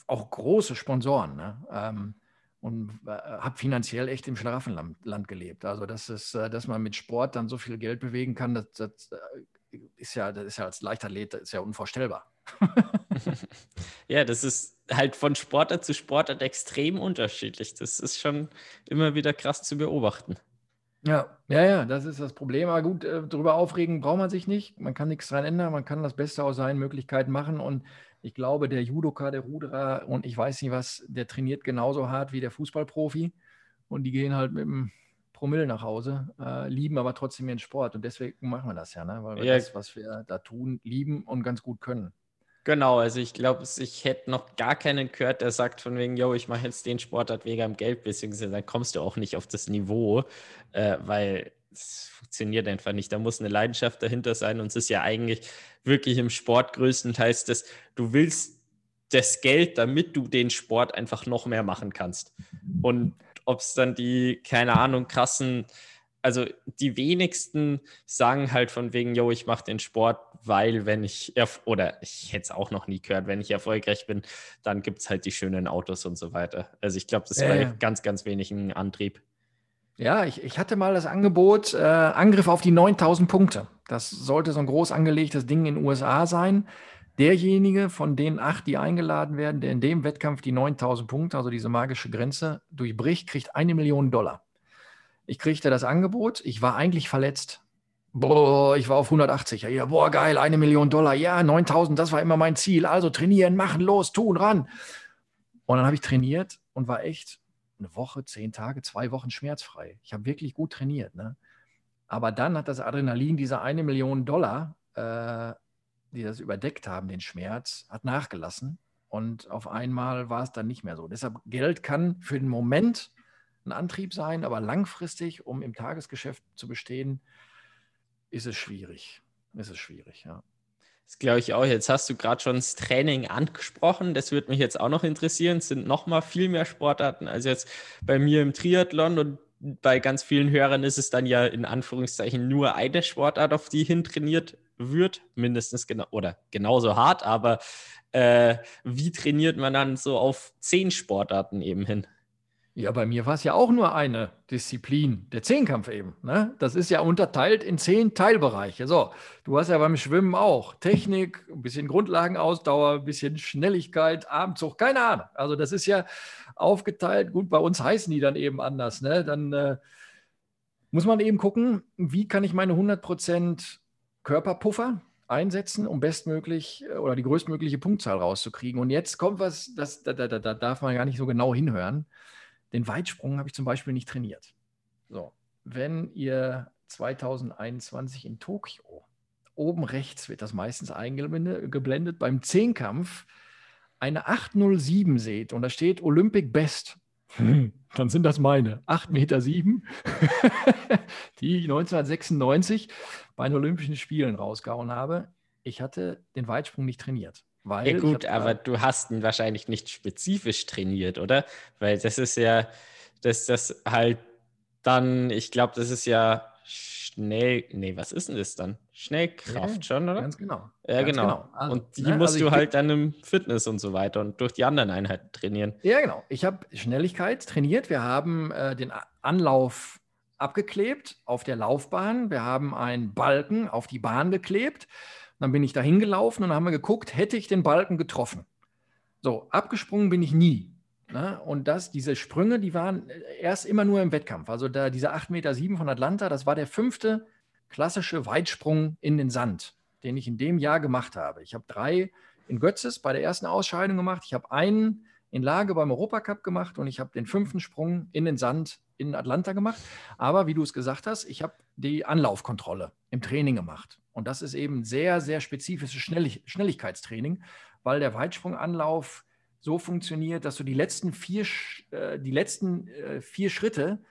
auch große Sponsoren. Ne? Ähm, und äh, habe finanziell echt im Schlaraffenland gelebt. Also, das ist, äh, dass man mit Sport dann so viel Geld bewegen kann, das, das äh, ist ja, das ist ja als Leichtathlet ist ja unvorstellbar. ja, das ist halt von Sportart zu Sportart extrem unterschiedlich. Das ist schon immer wieder krass zu beobachten. Ja, ja, ja, das ist das Problem. Aber gut, darüber aufregen braucht man sich nicht. Man kann nichts dran ändern. Man kann das Beste aus seinen Möglichkeiten machen. Und ich glaube, der Judoka, der Ruderer und ich weiß nicht was, der trainiert genauso hart wie der Fußballprofi. Und die gehen halt mit dem Promille nach Hause, äh, lieben aber trotzdem ihren Sport. Und deswegen machen wir das ja, ne? weil wir ja. das, was wir da tun, lieben und ganz gut können. Genau, also ich glaube, ich hätte noch gar keinen gehört, der sagt von wegen, yo, ich mache jetzt den Sportart wegen am Geld, beziehungsweise dann kommst du auch nicht auf das Niveau, äh, weil es funktioniert einfach nicht. Da muss eine Leidenschaft dahinter sein und es ist ja eigentlich wirklich im Sport größtenteils das, du willst das Geld, damit du den Sport einfach noch mehr machen kannst. Und ob es dann die, keine Ahnung, krassen, also die wenigsten sagen halt von wegen, yo, ich mache den Sport, weil wenn ich, oder ich hätte es auch noch nie gehört, wenn ich erfolgreich bin, dann gibt es halt die schönen Autos und so weiter. Also ich glaube, das war äh. ganz, ganz wenig ein Antrieb. Ja, ich, ich hatte mal das Angebot, äh, Angriff auf die 9000 Punkte. Das sollte so ein groß angelegtes Ding in den USA sein. Derjenige von den acht, die eingeladen werden, der in dem Wettkampf die 9000 Punkte, also diese magische Grenze, durchbricht, kriegt eine Million Dollar. Ich kriegte das Angebot. Ich war eigentlich verletzt. Boah, ich war auf 180. Ja, boah, geil, eine Million Dollar. Ja, 9000, das war immer mein Ziel. Also trainieren, machen, los, tun, ran. Und dann habe ich trainiert und war echt eine Woche, zehn Tage, zwei Wochen schmerzfrei. Ich habe wirklich gut trainiert. Ne? Aber dann hat das Adrenalin, diese eine Million Dollar, äh, die das überdeckt haben, den Schmerz, hat nachgelassen. Und auf einmal war es dann nicht mehr so. Deshalb Geld kann für den Moment ein Antrieb sein, aber langfristig, um im Tagesgeschäft zu bestehen, ist es schwierig. Ist es schwierig, ja. Das glaube ich auch. Jetzt hast du gerade schon das Training angesprochen. Das würde mich jetzt auch noch interessieren. Es sind noch mal viel mehr Sportarten als jetzt bei mir im Triathlon und bei ganz vielen Hörern ist es dann ja in Anführungszeichen nur eine Sportart, auf die hin trainiert wird, mindestens genau oder genauso hart. Aber äh, wie trainiert man dann so auf zehn Sportarten eben hin? Ja, bei mir war es ja auch nur eine Disziplin, der Zehnkampf eben. Ne? Das ist ja unterteilt in zehn Teilbereiche. So, du hast ja beim Schwimmen auch Technik, ein bisschen Grundlagenausdauer, ein bisschen Schnelligkeit, Abendzug, keine Ahnung. Also das ist ja aufgeteilt. Gut, bei uns heißen die dann eben anders. Ne? Dann äh, muss man eben gucken, wie kann ich meine 100% Körperpuffer einsetzen, um bestmöglich äh, oder die größtmögliche Punktzahl rauszukriegen. Und jetzt kommt was, das, da, da, da darf man gar nicht so genau hinhören. Den Weitsprung habe ich zum Beispiel nicht trainiert. So, wenn ihr 2021 in Tokio, oben rechts wird das meistens eingeblendet, beim Zehnkampf eine 807 seht und da steht Olympic Best, dann sind das meine 8,7 Meter, sieben, die ich 1996 bei den Olympischen Spielen rausgehauen habe. Ich hatte den Weitsprung nicht trainiert. Weil ja gut, aber du hast ihn wahrscheinlich nicht spezifisch trainiert, oder? Weil das ist ja, dass das halt dann, ich glaube, das ist ja schnell, nee, was ist denn das dann? Schnellkraft ja, schon, oder? Ganz genau. Ja, ganz genau. genau. Also, und die ne, musst also du halt dann im Fitness und so weiter und durch die anderen Einheiten trainieren. Ja, genau. Ich habe Schnelligkeit trainiert. Wir haben äh, den Anlauf abgeklebt auf der Laufbahn. Wir haben einen Balken auf die Bahn geklebt. Dann bin ich da hingelaufen und haben wir geguckt, hätte ich den Balken getroffen. So, abgesprungen bin ich nie. Ne? Und das, diese Sprünge, die waren erst immer nur im Wettkampf. Also da, diese 8,7 Meter von Atlanta, das war der fünfte klassische Weitsprung in den Sand, den ich in dem Jahr gemacht habe. Ich habe drei in Götzes bei der ersten Ausscheidung gemacht. Ich habe einen in Lage beim Europacup gemacht und ich habe den fünften Sprung in den Sand in Atlanta gemacht. Aber wie du es gesagt hast, ich habe die Anlaufkontrolle im Training gemacht. Und das ist eben sehr, sehr spezifisches Schnelligkeitstraining, weil der Weitsprunganlauf so funktioniert, dass du die letzten vier, äh, die letzten äh, vier Schritte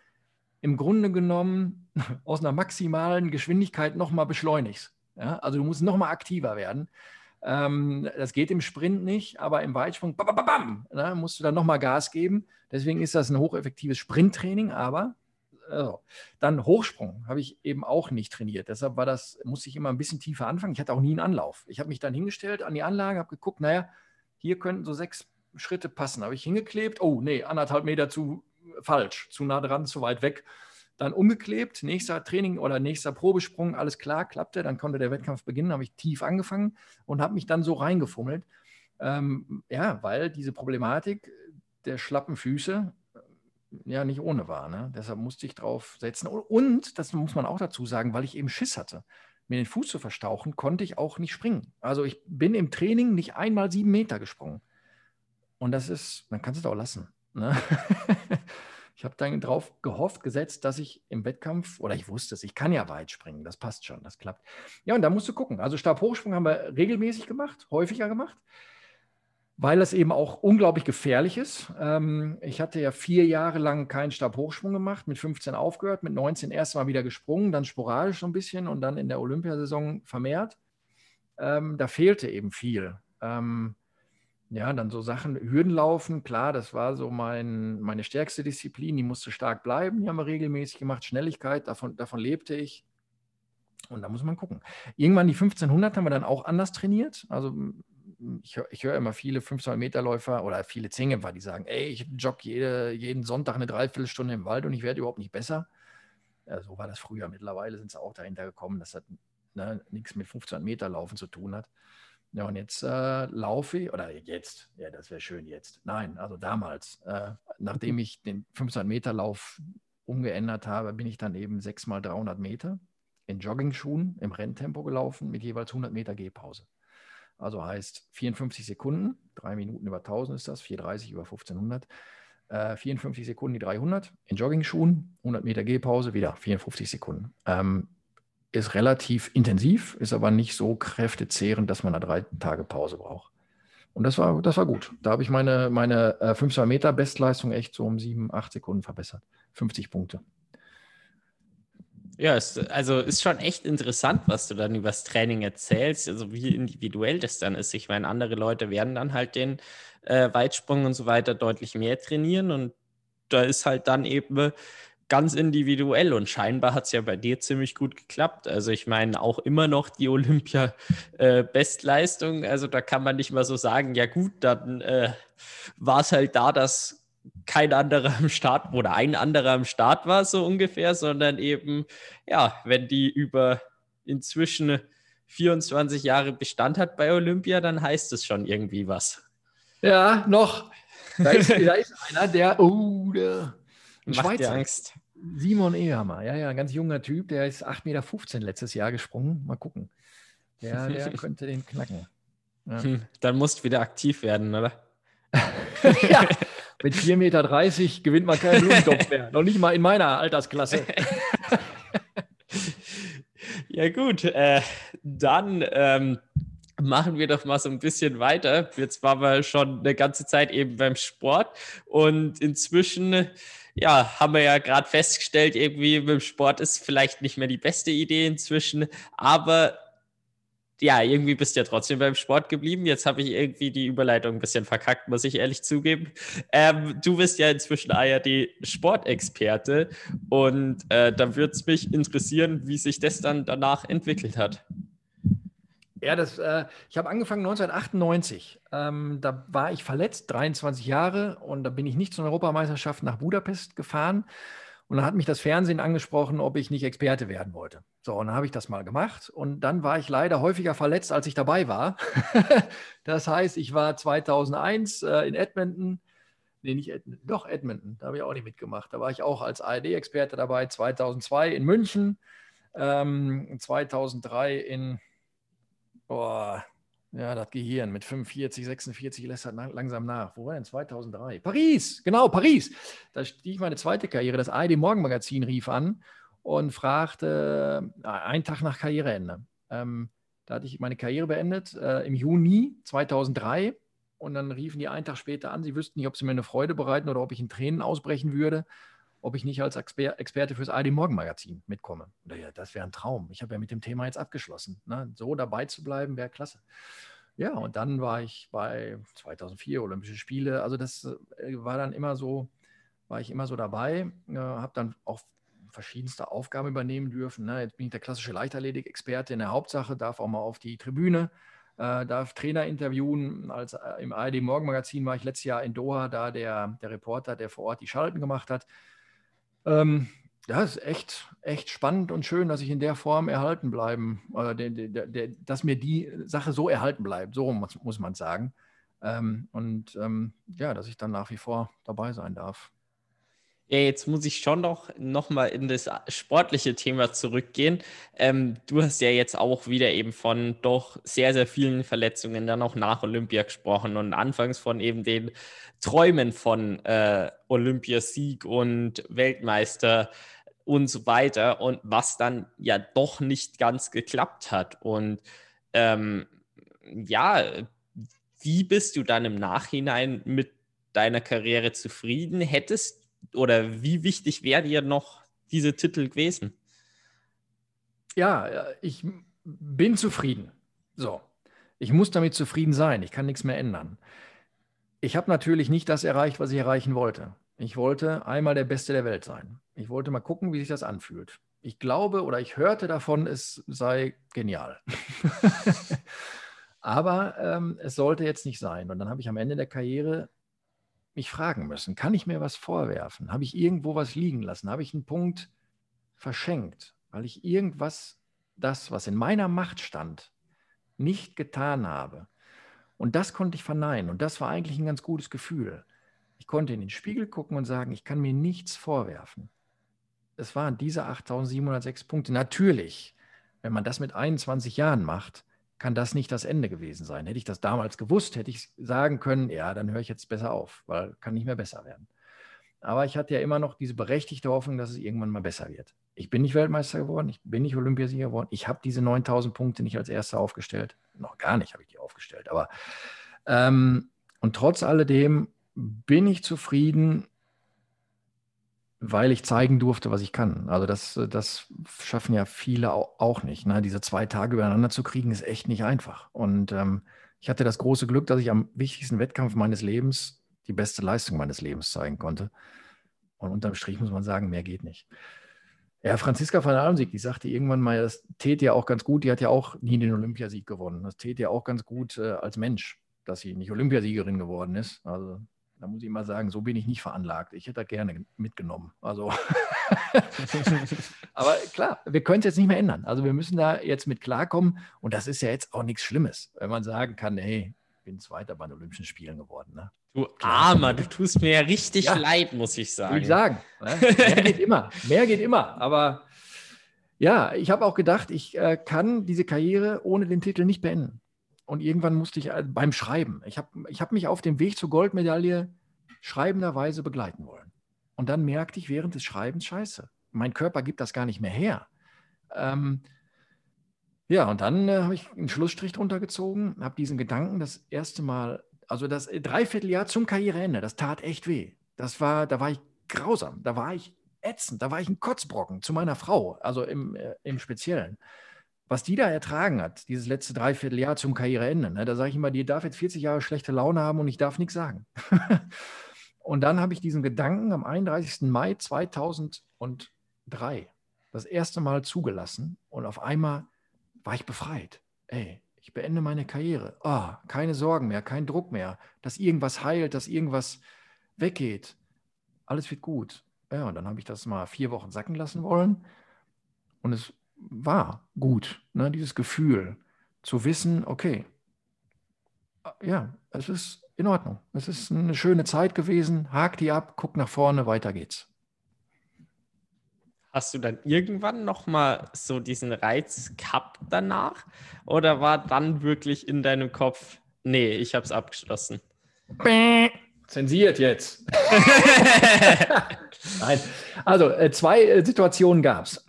im Grunde genommen aus einer maximalen Geschwindigkeit nochmal beschleunigst. Ja? Also du musst nochmal aktiver werden. Ähm, das geht im Sprint nicht, aber im Weitsprung bam, bam, bam, ne, musst du dann nochmal Gas geben. Deswegen ist das ein hocheffektives Sprinttraining, aber also, dann Hochsprung habe ich eben auch nicht trainiert. Deshalb war das, musste ich immer ein bisschen tiefer anfangen. Ich hatte auch nie einen Anlauf. Ich habe mich dann hingestellt an die Anlage, habe geguckt, naja, hier könnten so sechs Schritte passen. Habe ich hingeklebt, oh nee, anderthalb Meter zu falsch, zu nah dran, zu weit weg. Dann umgeklebt, nächster Training oder nächster Probesprung, alles klar, klappte. Dann konnte der Wettkampf beginnen, habe ich tief angefangen und habe mich dann so reingefummelt. Ähm, ja, weil diese Problematik der schlappen Füße ja nicht ohne war. Ne? Deshalb musste ich drauf setzen. Und, das muss man auch dazu sagen, weil ich eben Schiss hatte, mir den Fuß zu verstauchen, konnte ich auch nicht springen. Also ich bin im Training nicht einmal sieben Meter gesprungen. Und das ist, dann kannst du es auch lassen. Ne? ich habe dann drauf gehofft, gesetzt, dass ich im Wettkampf, oder ich wusste es, ich kann ja weit springen, das passt schon, das klappt. Ja, und da musst du gucken. Also Stabhochsprung haben wir regelmäßig gemacht, häufiger gemacht, weil es eben auch unglaublich gefährlich ist. Ähm, ich hatte ja vier Jahre lang keinen Stabhochsprung gemacht, mit 15 aufgehört, mit 19 erst mal wieder gesprungen, dann sporadisch so ein bisschen und dann in der Olympiasaison vermehrt. Ähm, da fehlte eben viel. Ähm, ja, dann so Sachen, Hürdenlaufen, klar, das war so mein, meine stärkste Disziplin, die musste stark bleiben, die haben wir regelmäßig gemacht. Schnelligkeit, davon, davon lebte ich. Und da muss man gucken. Irgendwann die 1500 haben wir dann auch anders trainiert. Also ich, ich höre immer viele 500 Meter Läufer oder viele Zehnkämpfer, die sagen, ey, ich jogge jede, jeden Sonntag eine Dreiviertelstunde im Wald und ich werde überhaupt nicht besser. Ja, so war das früher. Mittlerweile sind sie auch dahinter gekommen, dass das ne, nichts mit 1500 Meter Laufen zu tun hat. Ja, und jetzt äh, laufe ich, oder jetzt, ja, das wäre schön jetzt. Nein, also damals, äh, nachdem ich den 500 Meter Lauf umgeändert habe, bin ich dann eben 6 mal 300 Meter in Jogging-Schuhen im Renntempo gelaufen mit jeweils 100 Meter Gehpause. Also heißt 54 Sekunden, 3 Minuten über 1000 ist das, 430 über 1500. Äh, 54 Sekunden die 300 in Jogging-Schuhen, 100 Meter Gehpause, wieder 54 Sekunden. Ähm, ist relativ intensiv, ist aber nicht so kräftezehrend, dass man da drei Tage Pause braucht. Und das war, das war gut. Da habe ich meine, meine äh, 500 Meter Bestleistung echt so um sieben, acht Sekunden verbessert. 50 Punkte. Ja, es, also ist schon echt interessant, was du dann übers Training erzählst, also wie individuell das dann ist. Ich meine, andere Leute werden dann halt den äh, Weitsprung und so weiter deutlich mehr trainieren und da ist halt dann eben ganz individuell und scheinbar hat es ja bei dir ziemlich gut geklappt. Also ich meine auch immer noch die Olympia-Bestleistung. Äh, also da kann man nicht mal so sagen, ja gut, dann äh, war es halt da, dass kein anderer am Start oder ein anderer am Start war, so ungefähr, sondern eben, ja, wenn die über inzwischen 24 Jahre Bestand hat bei Olympia, dann heißt es schon irgendwie was. Ja, noch. Da ist, da ist einer, der, oh, der Macht Schweizer. Angst. Simon Ehammer, ja, ja, ein ganz junger Typ, der ist 8,15 Meter letztes Jahr gesprungen. Mal gucken. Der, der könnte den knacken. Ja. Hm, dann musst du wieder aktiv werden, oder? ja, mit 4,30 Meter gewinnt man keinen Blumentopf mehr. Noch nicht mal in meiner Altersklasse. ja, gut. Äh, dann ähm, machen wir doch mal so ein bisschen weiter. Jetzt waren wir schon eine ganze Zeit eben beim Sport und inzwischen, ja, haben wir ja gerade festgestellt, irgendwie mit dem Sport ist vielleicht nicht mehr die beste Idee inzwischen, aber ja, irgendwie bist du ja trotzdem beim Sport geblieben. Jetzt habe ich irgendwie die Überleitung ein bisschen verkackt, muss ich ehrlich zugeben. Ähm, du bist ja inzwischen ARD-Sportexperte und äh, da würde es mich interessieren, wie sich das dann danach entwickelt hat. Ja, das, äh, ich habe angefangen 1998. Ähm, da war ich verletzt, 23 Jahre, und da bin ich nicht zur Europameisterschaft nach Budapest gefahren. Und dann hat mich das Fernsehen angesprochen, ob ich nicht Experte werden wollte. So, und dann habe ich das mal gemacht. Und dann war ich leider häufiger verletzt, als ich dabei war. das heißt, ich war 2001 äh, in Edmonton. Nee, nicht Edmonton, doch Edmonton. Da habe ich auch nicht mitgemacht. Da war ich auch als ARD-Experte dabei. 2002 in München. Ähm, 2003 in Boah, ja, das Gehirn mit 45, 46 lässt halt langsam nach. Wo war denn 2003? Paris, genau, Paris. Da stieg meine zweite Karriere. Das ARD Morgenmagazin rief an und fragte, äh, einen Tag nach Karriereende. Ähm, da hatte ich meine Karriere beendet äh, im Juni 2003 und dann riefen die einen Tag später an. Sie wüssten nicht, ob sie mir eine Freude bereiten oder ob ich in Tränen ausbrechen würde ob ich nicht als Exper Experte fürs ARD Morgenmagazin mitkomme. Ja, das wäre ein Traum. Ich habe ja mit dem Thema jetzt abgeschlossen. Ne? So dabei zu bleiben, wäre klasse. Ja, und dann war ich bei 2004 Olympische Spiele. Also das äh, war dann immer so, war ich immer so dabei, äh, habe dann auch verschiedenste Aufgaben übernehmen dürfen. Ne? Jetzt bin ich der klassische Leichtathletik-Experte in der Hauptsache, darf auch mal auf die Tribüne, äh, darf Trainer interviewen. Als, äh, Im ARD Morgenmagazin war ich letztes Jahr in Doha, da der, der Reporter, der vor Ort die Schalten gemacht hat, ähm, ja, ist echt, echt spannend und schön, dass ich in der Form erhalten bleiben, äh, der, der, der, dass mir die Sache so erhalten bleibt, so muss, muss man sagen. Ähm, und ähm, ja, dass ich dann nach wie vor dabei sein darf. Ja, jetzt muss ich schon noch, noch mal in das sportliche Thema zurückgehen. Ähm, du hast ja jetzt auch wieder eben von doch sehr, sehr vielen Verletzungen dann auch nach Olympia gesprochen und anfangs von eben den Träumen von äh, Olympiasieg und Weltmeister und so weiter und was dann ja doch nicht ganz geklappt hat. Und ähm, ja, wie bist du dann im Nachhinein mit deiner Karriere zufrieden? Hättest oder wie wichtig wäre dir noch diese Titel gewesen? Ja, ich bin zufrieden. So, ich muss damit zufrieden sein. Ich kann nichts mehr ändern. Ich habe natürlich nicht das erreicht, was ich erreichen wollte. Ich wollte einmal der Beste der Welt sein. Ich wollte mal gucken, wie sich das anfühlt. Ich glaube oder ich hörte davon, es sei genial. Aber ähm, es sollte jetzt nicht sein. Und dann habe ich am Ende der Karriere mich fragen müssen, kann ich mir was vorwerfen? Habe ich irgendwo was liegen lassen? Habe ich einen Punkt verschenkt, weil ich irgendwas, das, was in meiner Macht stand, nicht getan habe? Und das konnte ich verneinen. Und das war eigentlich ein ganz gutes Gefühl. Ich konnte in den Spiegel gucken und sagen, ich kann mir nichts vorwerfen. Es waren diese 8706 Punkte. Natürlich, wenn man das mit 21 Jahren macht, kann das nicht das Ende gewesen sein. Hätte ich das damals gewusst, hätte ich sagen können, ja, dann höre ich jetzt besser auf, weil kann nicht mehr besser werden. Aber ich hatte ja immer noch diese berechtigte Hoffnung, dass es irgendwann mal besser wird. Ich bin nicht Weltmeister geworden, ich bin nicht Olympiasieger geworden, ich habe diese 9000 Punkte nicht als Erster aufgestellt. Noch gar nicht habe ich die aufgestellt. Aber ähm, und trotz alledem bin ich zufrieden weil ich zeigen durfte, was ich kann. Also das, das schaffen ja viele auch nicht. Ne? Diese zwei Tage übereinander zu kriegen, ist echt nicht einfach. Und ähm, ich hatte das große Glück, dass ich am wichtigsten Wettkampf meines Lebens die beste Leistung meines Lebens zeigen konnte. Und unterm Strich muss man sagen, mehr geht nicht. Ja, Franziska van Almsieg, die sagte irgendwann mal, das täte ja auch ganz gut, die hat ja auch nie den Olympiasieg gewonnen. Das täte ja auch ganz gut äh, als Mensch, dass sie nicht Olympiasiegerin geworden ist. Also da muss ich mal sagen, so bin ich nicht veranlagt. Ich hätte das gerne mitgenommen. Also, aber klar, wir können es jetzt nicht mehr ändern. Also wir müssen da jetzt mit klarkommen. Und das ist ja jetzt auch nichts Schlimmes, wenn man sagen kann, hey, ich bin Zweiter bei den Olympischen Spielen geworden. Ne? Du Armer, du tust mir ja richtig ja, leid, muss ich sagen. Will ich sagen. Ne? Mehr geht immer. Mehr geht immer. Aber ja, ich habe auch gedacht, ich äh, kann diese Karriere ohne den Titel nicht beenden. Und irgendwann musste ich äh, beim Schreiben, ich habe ich hab mich auf dem Weg zur Goldmedaille schreibenderweise begleiten wollen. Und dann merkte ich während des Schreibens, scheiße, mein Körper gibt das gar nicht mehr her. Ähm, Ja, und dann äh, habe ich einen Schlussstrich drunter gezogen, habe diesen Gedanken das erste Mal, also das Dreivierteljahr zum Karriereende, das tat echt weh. Das war, da war ich grausam, da war ich ätzend, da war ich ein Kotzbrocken zu meiner Frau, also im, äh, im Speziellen. Was die da ertragen hat, dieses letzte Dreivierteljahr zum Karriereende, ne, da sage ich immer, die darf jetzt 40 Jahre schlechte Laune haben und ich darf nichts sagen. und dann habe ich diesen Gedanken am 31. Mai 2003 das erste Mal zugelassen und auf einmal war ich befreit. Ey, ich beende meine Karriere. Oh, keine Sorgen mehr, kein Druck mehr, dass irgendwas heilt, dass irgendwas weggeht. Alles wird gut. Ja, und dann habe ich das mal vier Wochen sacken lassen wollen. Und es war gut, ne, dieses Gefühl zu wissen, okay, ja, es ist in Ordnung. Es ist eine schöne Zeit gewesen. Hak die ab, guck nach vorne, weiter geht's. Hast du dann irgendwann nochmal so diesen Reiz gehabt danach? Oder war dann wirklich in deinem Kopf, nee, ich habe es abgeschlossen? Zensiert jetzt. Nein. Also äh, zwei äh, Situationen gab es.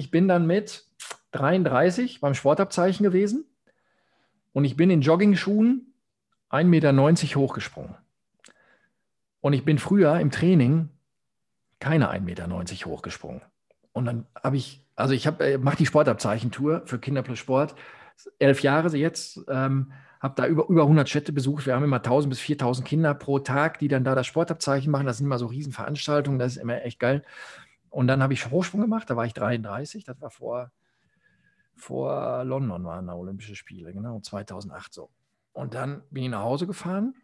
Ich bin dann mit 33 beim Sportabzeichen gewesen und ich bin in Joggingschuhen 1,90 Meter hochgesprungen. Und ich bin früher im Training keine 1,90 Meter hochgesprungen. Und dann habe ich, also ich habe, äh, mache die Sportabzeichentour für Kinder plus Sport, elf Jahre jetzt, ähm, habe da über, über 100 Städte besucht. Wir haben immer 1000 bis 4000 Kinder pro Tag, die dann da das Sportabzeichen machen. Das sind immer so Riesenveranstaltungen, das ist immer echt geil. Und dann habe ich Hochsprung gemacht, da war ich 33, das war vor, vor London waren da Olympische Spiele, genau, 2008 so. Und dann bin ich nach Hause gefahren,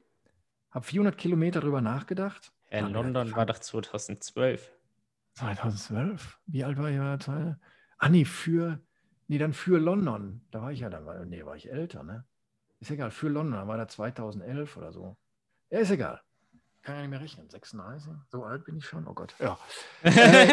habe 400 Kilometer darüber nachgedacht. Ja, London war doch 2012. 2012? Wie alt war ich da? Ah, nee, für, nee, dann für London. Da war ich ja dann, nee, war ich älter, ne? Ist egal, für London, da war da 2011 oder so. Ja, ist egal. Kann ja nicht mehr rechnen. 36? So alt bin ich schon? Oh Gott. Ja. äh,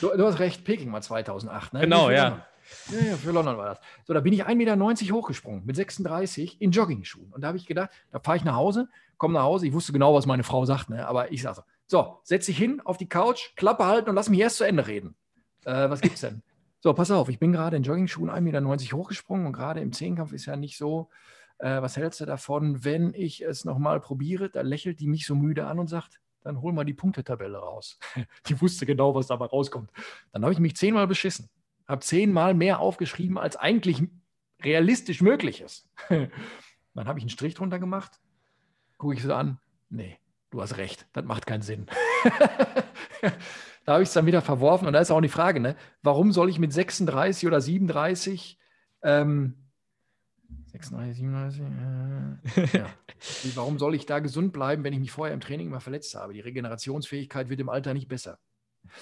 du, du, hast recht, Peking war 2008, ne? Genau, ja. Ja, ja, für London war das. So, da bin ich 1,90 Meter hochgesprungen mit 36 in Joggingschuhen. Und da habe ich gedacht, da fahre ich nach Hause, komme nach Hause. Ich wusste genau, was meine Frau sagt, ne? aber ich sage so, so, setz dich hin auf die Couch, Klappe halten und lass mich erst zu Ende reden. Äh, was gibt's denn? So, pass auf, ich bin gerade in Joggingschuhen 1,90 Meter hochgesprungen und gerade im Zehnkampf ist ja nicht so, äh, was hältst du davon, wenn ich es nochmal probiere? Da lächelt die mich so müde an und sagt, dann hol mal die Punktetabelle raus. die wusste genau, was dabei rauskommt. Dann habe ich mich zehnmal beschissen habe zehnmal mehr aufgeschrieben, als eigentlich realistisch möglich ist. Dann habe ich einen Strich drunter gemacht, gucke ich so an, nee, du hast recht, das macht keinen Sinn. da habe ich es dann wieder verworfen und da ist auch die Frage, ne, warum soll ich mit 36 oder 37, ähm, 36, 37, äh, ja. warum soll ich da gesund bleiben, wenn ich mich vorher im Training immer verletzt habe? Die Regenerationsfähigkeit wird im Alter nicht besser.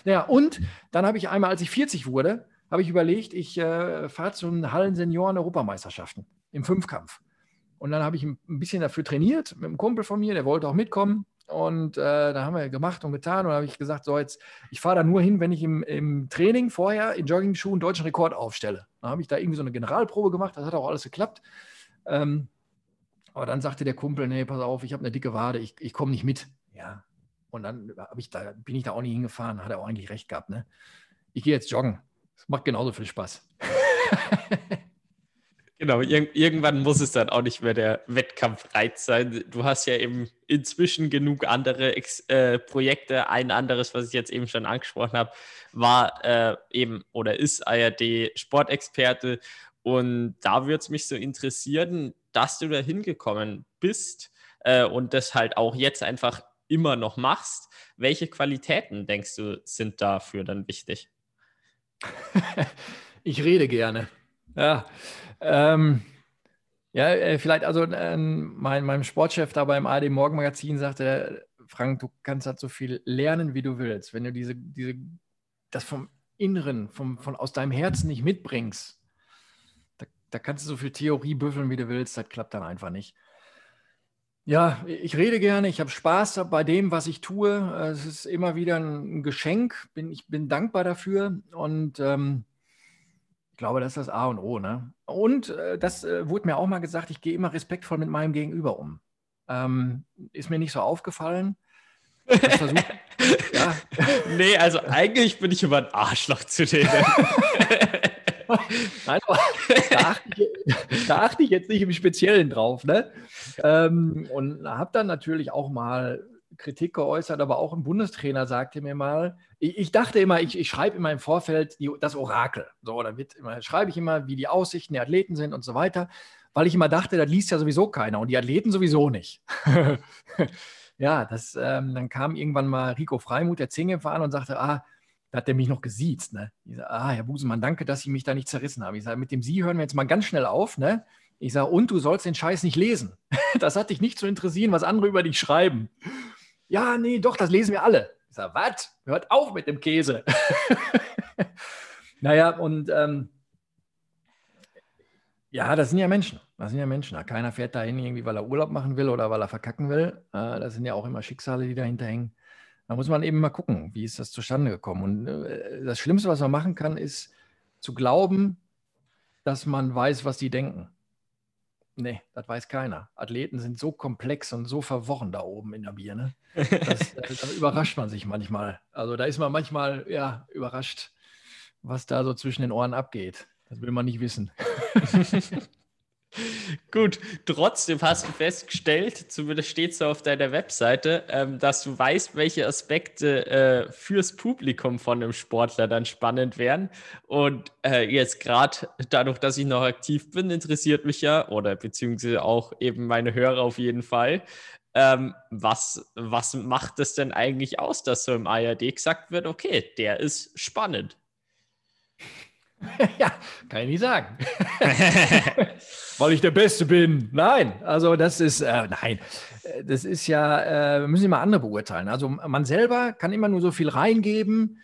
Ja, und dann habe ich einmal, als ich 40 wurde, habe ich überlegt, ich äh, fahre zu den Hallen-Senioren-Europameisterschaften im Fünfkampf. Und dann habe ich ein bisschen dafür trainiert mit einem Kumpel von mir, der wollte auch mitkommen. Und äh, da haben wir gemacht und getan. Und habe ich gesagt, so jetzt, ich fahre da nur hin, wenn ich im, im Training vorher in Jogging-Schuhen deutschen Rekord aufstelle. Dann habe ich da irgendwie so eine Generalprobe gemacht, das hat auch alles geklappt. Ähm, aber dann sagte der Kumpel, nee, pass auf, ich habe eine dicke Wade, ich, ich komme nicht mit. Ja. Und dann ich da, bin ich da auch nicht hingefahren, hat er auch eigentlich recht gehabt. Ne? Ich gehe jetzt joggen. Es macht genauso viel Spaß. Genau, ir irgendwann muss es dann auch nicht mehr der Wettkampfreiz sein. Du hast ja eben inzwischen genug andere Ex äh, Projekte. Ein anderes, was ich jetzt eben schon angesprochen habe, war äh, eben oder ist ARD Sportexperte. Und da würde es mich so interessieren, dass du da hingekommen bist äh, und das halt auch jetzt einfach immer noch machst. Welche Qualitäten denkst du sind dafür dann wichtig? ich rede gerne. Ja, ähm, ja äh, vielleicht, also äh, mein, mein Sportchef da beim AD Morgenmagazin sagte, Frank, du kannst halt so viel lernen, wie du willst. Wenn du diese, diese, das vom Inneren, vom, von aus deinem Herzen nicht mitbringst, da, da kannst du so viel Theorie büffeln, wie du willst, das klappt dann einfach nicht. Ja, ich rede gerne, ich habe Spaß bei dem, was ich tue. Es ist immer wieder ein Geschenk, bin, ich bin dankbar dafür und ähm, ich glaube, das ist das A und O. Ne? Und äh, das äh, wurde mir auch mal gesagt, ich gehe immer respektvoll mit meinem Gegenüber um. Ähm, ist mir nicht so aufgefallen. Versucht, ja. Nee, also eigentlich bin ich immer ein Arschloch zu denen. Nein, da, achte ich, da, achte ich, jetzt nicht im Speziellen drauf. Ne? Ähm, und habe dann natürlich auch mal Kritik geäußert, aber auch ein Bundestrainer sagte mir mal, ich, ich dachte immer, ich, ich schreibe immer im Vorfeld die, das Orakel. So, da immer, schreibe ich immer, wie die Aussichten der Athleten sind und so weiter, weil ich immer dachte, das liest ja sowieso keiner und die Athleten sowieso nicht. ja, das, ähm, dann kam irgendwann mal Rico Freimuth, der Zinge, an und sagte, ah, da hat der mich noch gesiezt. Ne? Ich sage, ah, Herr Busemann, danke, dass Sie mich da nicht zerrissen haben. Ich sage, mit dem Sie hören wir jetzt mal ganz schnell auf. Ne? Ich sage, und du sollst den Scheiß nicht lesen. Das hat dich nicht zu interessieren, was andere über dich schreiben. Ja, nee, doch, das lesen wir alle. Ich sage, was? Hört auf mit dem Käse. naja, und ähm, ja, das sind ja Menschen. Das sind ja Menschen. Keiner fährt dahin irgendwie, weil er Urlaub machen will oder weil er verkacken will. Äh, das sind ja auch immer Schicksale, die dahinter hängen. Da muss man eben mal gucken, wie ist das zustande gekommen. Und äh, das Schlimmste, was man machen kann, ist zu glauben, dass man weiß, was die denken. Nee, das weiß keiner. Athleten sind so komplex und so verworren da oben in der Birne. Das, äh, da überrascht man sich manchmal. Also da ist man manchmal ja, überrascht, was da so zwischen den Ohren abgeht. Das will man nicht wissen. Gut, trotzdem hast du festgestellt, zumindest steht so auf deiner Webseite, ähm, dass du weißt, welche Aspekte äh, fürs Publikum von einem Sportler dann spannend wären. Und äh, jetzt gerade dadurch, dass ich noch aktiv bin, interessiert mich ja, oder beziehungsweise auch eben meine Hörer auf jeden Fall, ähm, was, was macht es denn eigentlich aus, dass so im ARD gesagt wird, okay, der ist spannend? ja, kann ich nicht sagen. Weil ich der Beste bin. Nein, also das ist, äh, nein, das ist ja, äh, müssen wir mal andere beurteilen. Also man selber kann immer nur so viel reingeben,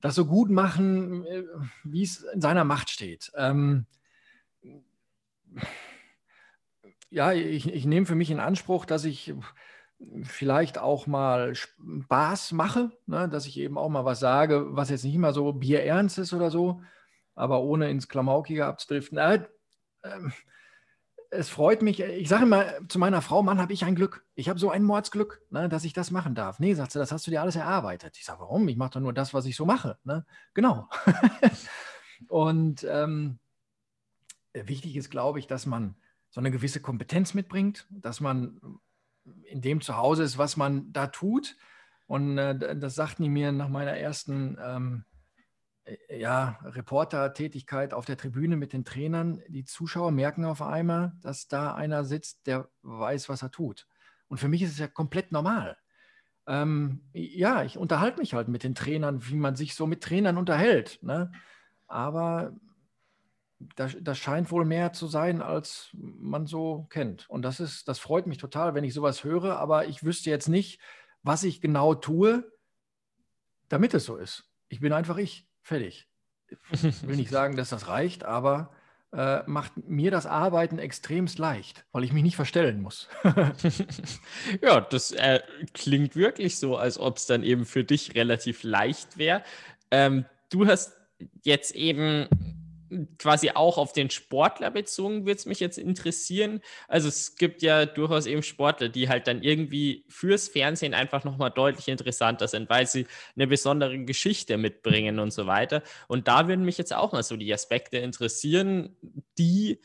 das so gut machen, äh, wie es in seiner Macht steht. Ähm, ja, ich, ich nehme für mich in Anspruch, dass ich vielleicht auch mal Spaß mache, ne? dass ich eben auch mal was sage, was jetzt nicht immer so bierernst ist oder so, aber ohne ins Klamaukige abzudriften. Äh, äh, es freut mich, ich sage immer zu meiner Frau, Mann, habe ich ein Glück. Ich habe so ein Mordsglück, ne, dass ich das machen darf. Nee, sagt sie, das hast du dir alles erarbeitet. Ich sage, warum? Ich mache doch nur das, was ich so mache. Ne? Genau. Und ähm, wichtig ist, glaube ich, dass man so eine gewisse Kompetenz mitbringt, dass man in dem zu Hause ist, was man da tut. Und äh, das sagten die mir nach meiner ersten ähm, äh, ja, Reporter-Tätigkeit auf der Tribüne mit den Trainern. Die Zuschauer merken auf einmal, dass da einer sitzt, der weiß, was er tut. Und für mich ist es ja komplett normal. Ähm, ja, ich unterhalte mich halt mit den Trainern, wie man sich so mit Trainern unterhält. Ne? Aber das, das, scheint wohl mehr zu sein, als man so kennt. Und das ist, das freut mich total, wenn ich sowas höre, aber ich wüsste jetzt nicht, was ich genau tue, damit es so ist. Ich bin einfach ich. Fertig. Ich will nicht sagen, dass das reicht, aber äh, macht mir das Arbeiten extremst leicht, weil ich mich nicht verstellen muss. ja, das äh, klingt wirklich so, als ob es dann eben für dich relativ leicht wäre. Ähm, du hast jetzt eben quasi auch auf den Sportler bezogen, würde es mich jetzt interessieren. Also es gibt ja durchaus eben Sportler, die halt dann irgendwie fürs Fernsehen einfach nochmal deutlich interessanter sind, weil sie eine besondere Geschichte mitbringen und so weiter. Und da würden mich jetzt auch mal so die Aspekte interessieren, die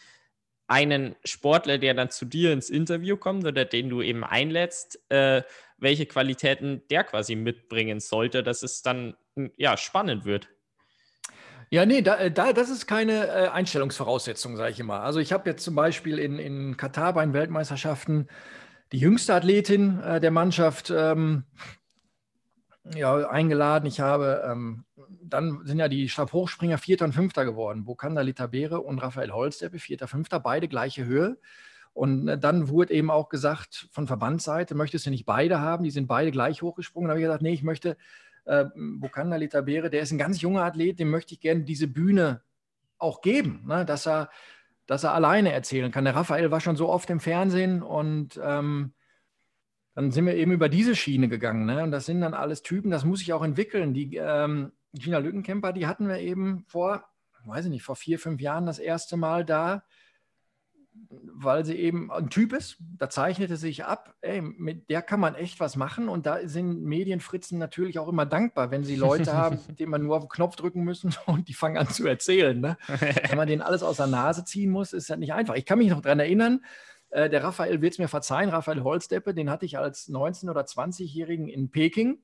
einen Sportler, der dann zu dir ins Interview kommt oder den du eben einlädst, äh, welche Qualitäten der quasi mitbringen sollte, dass es dann ja spannend wird. Ja, nee, da, äh, da, das ist keine äh, Einstellungsvoraussetzung, sage ich immer. Also ich habe jetzt zum Beispiel in, in Katar bei den Weltmeisterschaften die jüngste Athletin äh, der Mannschaft ähm, ja, eingeladen. Ich habe, ähm, dann sind ja die Stabhochspringer Vierter und Fünfter geworden. Bokanda Litabere und Raphael Holzdeppe, Vierter, Fünfter, beide gleiche Höhe. Und äh, dann wurde eben auch gesagt von Verbandsseite, möchtest du nicht beide haben? Die sind beide gleich hochgesprungen. Da habe ich gesagt, nee, ich möchte äh, Bukanda Litabere, der ist ein ganz junger Athlet, dem möchte ich gerne diese Bühne auch geben, ne? dass, er, dass er alleine erzählen kann. Der Raphael war schon so oft im Fernsehen und ähm, dann sind wir eben über diese Schiene gegangen. Ne? Und das sind dann alles Typen, das muss ich auch entwickeln. Die ähm, Gina Lückenkämper, die hatten wir eben vor, weiß ich nicht, vor vier, fünf Jahren das erste Mal da. Weil sie eben ein Typ ist. Da zeichnete sich ab, ey, mit der kann man echt was machen. Und da sind Medienfritzen natürlich auch immer dankbar, wenn sie Leute haben, denen man nur auf den Knopf drücken müssen und die fangen an zu erzählen. Ne? wenn man denen alles aus der Nase ziehen muss, ist das nicht einfach. Ich kann mich noch daran erinnern, äh, der Raphael wird es mir verzeihen, Raphael Holzdeppe, den hatte ich als 19- oder 20-Jährigen in Peking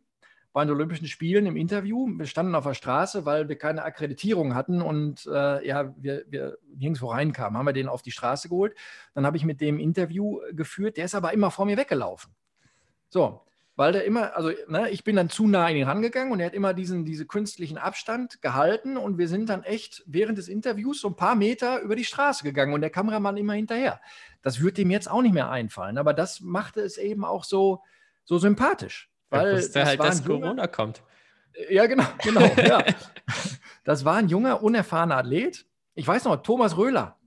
bei den Olympischen Spielen im Interview. Wir standen auf der Straße, weil wir keine Akkreditierung hatten und äh, ja, wir, wir nirgendwo reinkamen. Haben wir den auf die Straße geholt. Dann habe ich mit dem Interview geführt. Der ist aber immer vor mir weggelaufen. So, weil der immer, also ne, ich bin dann zu nah an ihn rangegangen und er hat immer diesen diese künstlichen Abstand gehalten und wir sind dann echt während des Interviews so ein paar Meter über die Straße gegangen und der Kameramann immer hinterher. Das würde ihm jetzt auch nicht mehr einfallen, aber das machte es eben auch so, so sympathisch. Weil er wusste halt, dass junger, Corona kommt. Ja, genau, genau. ja. Das war ein junger, unerfahrener Athlet. Ich weiß noch, Thomas Röhler,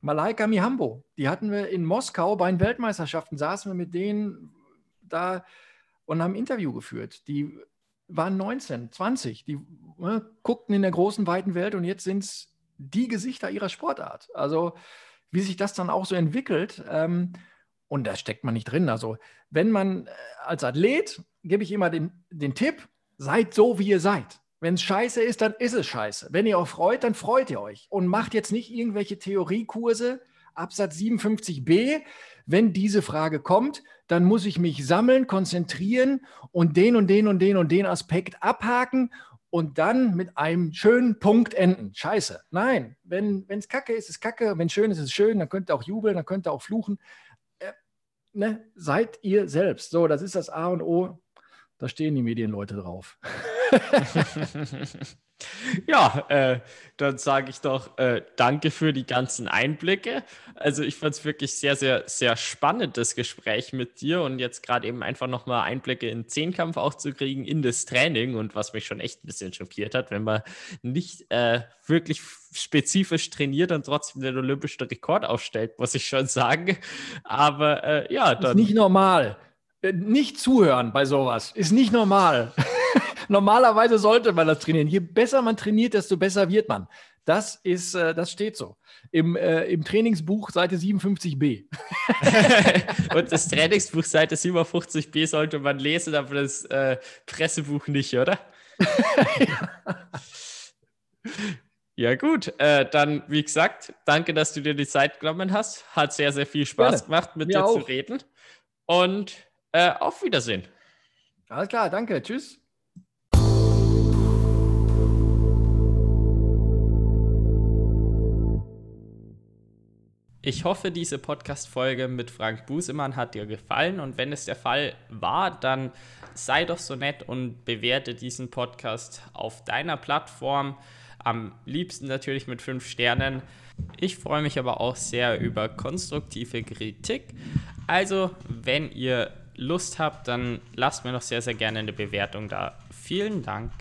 Malaika Mihambo, die hatten wir in Moskau bei den Weltmeisterschaften, saßen wir mit denen da und haben ein Interview geführt. Die waren 19, 20, die ne, guckten in der großen, weiten Welt und jetzt sind es die Gesichter ihrer Sportart. Also, wie sich das dann auch so entwickelt, ähm, und da steckt man nicht drin. Also, wenn man äh, als Athlet gebe ich immer den, den Tipp, seid so, wie ihr seid. Wenn es scheiße ist, dann ist es scheiße. Wenn ihr euch freut, dann freut ihr euch. Und macht jetzt nicht irgendwelche Theoriekurse, Absatz 57b. Wenn diese Frage kommt, dann muss ich mich sammeln, konzentrieren und den und den und den und den Aspekt abhaken und dann mit einem schönen Punkt enden. Scheiße. Nein, wenn es kacke ist, ist es kacke. Wenn schön ist, ist es schön. Dann könnt ihr auch jubeln, dann könnt ihr auch fluchen. Äh, ne? Seid ihr selbst. So, das ist das A und O da stehen die Medienleute drauf. ja, äh, dann sage ich doch äh, danke für die ganzen Einblicke. Also ich fand es wirklich sehr, sehr, sehr spannend, das Gespräch mit dir und jetzt gerade eben einfach nochmal Einblicke in Zehnkampf auch zu kriegen, in das Training und was mich schon echt ein bisschen schockiert hat, wenn man nicht äh, wirklich spezifisch trainiert und trotzdem den olympischen Rekord aufstellt, muss ich schon sagen. Aber äh, ja, dann... Das ist nicht normal. Äh, nicht zuhören bei sowas ist nicht normal. Normalerweise sollte man das trainieren. Je besser man trainiert, desto besser wird man. Das ist, äh, das steht so. Im, äh, Im Trainingsbuch Seite 57b. Und das Trainingsbuch Seite 57b sollte man lesen, aber das äh, Pressebuch nicht, oder? ja, gut. Äh, dann, wie gesagt, danke, dass du dir die Zeit genommen hast. Hat sehr, sehr viel Spaß Gerne. gemacht, mit Mir dir auch. zu reden. Und äh, auf Wiedersehen. Alles klar, danke. Tschüss. Ich hoffe, diese Podcast-Folge mit Frank Busemann hat dir gefallen und wenn es der Fall war, dann sei doch so nett und bewerte diesen Podcast auf deiner Plattform. Am liebsten natürlich mit fünf Sternen. Ich freue mich aber auch sehr über konstruktive Kritik. Also, wenn ihr Lust habt, dann lasst mir doch sehr, sehr gerne eine Bewertung da. Vielen Dank.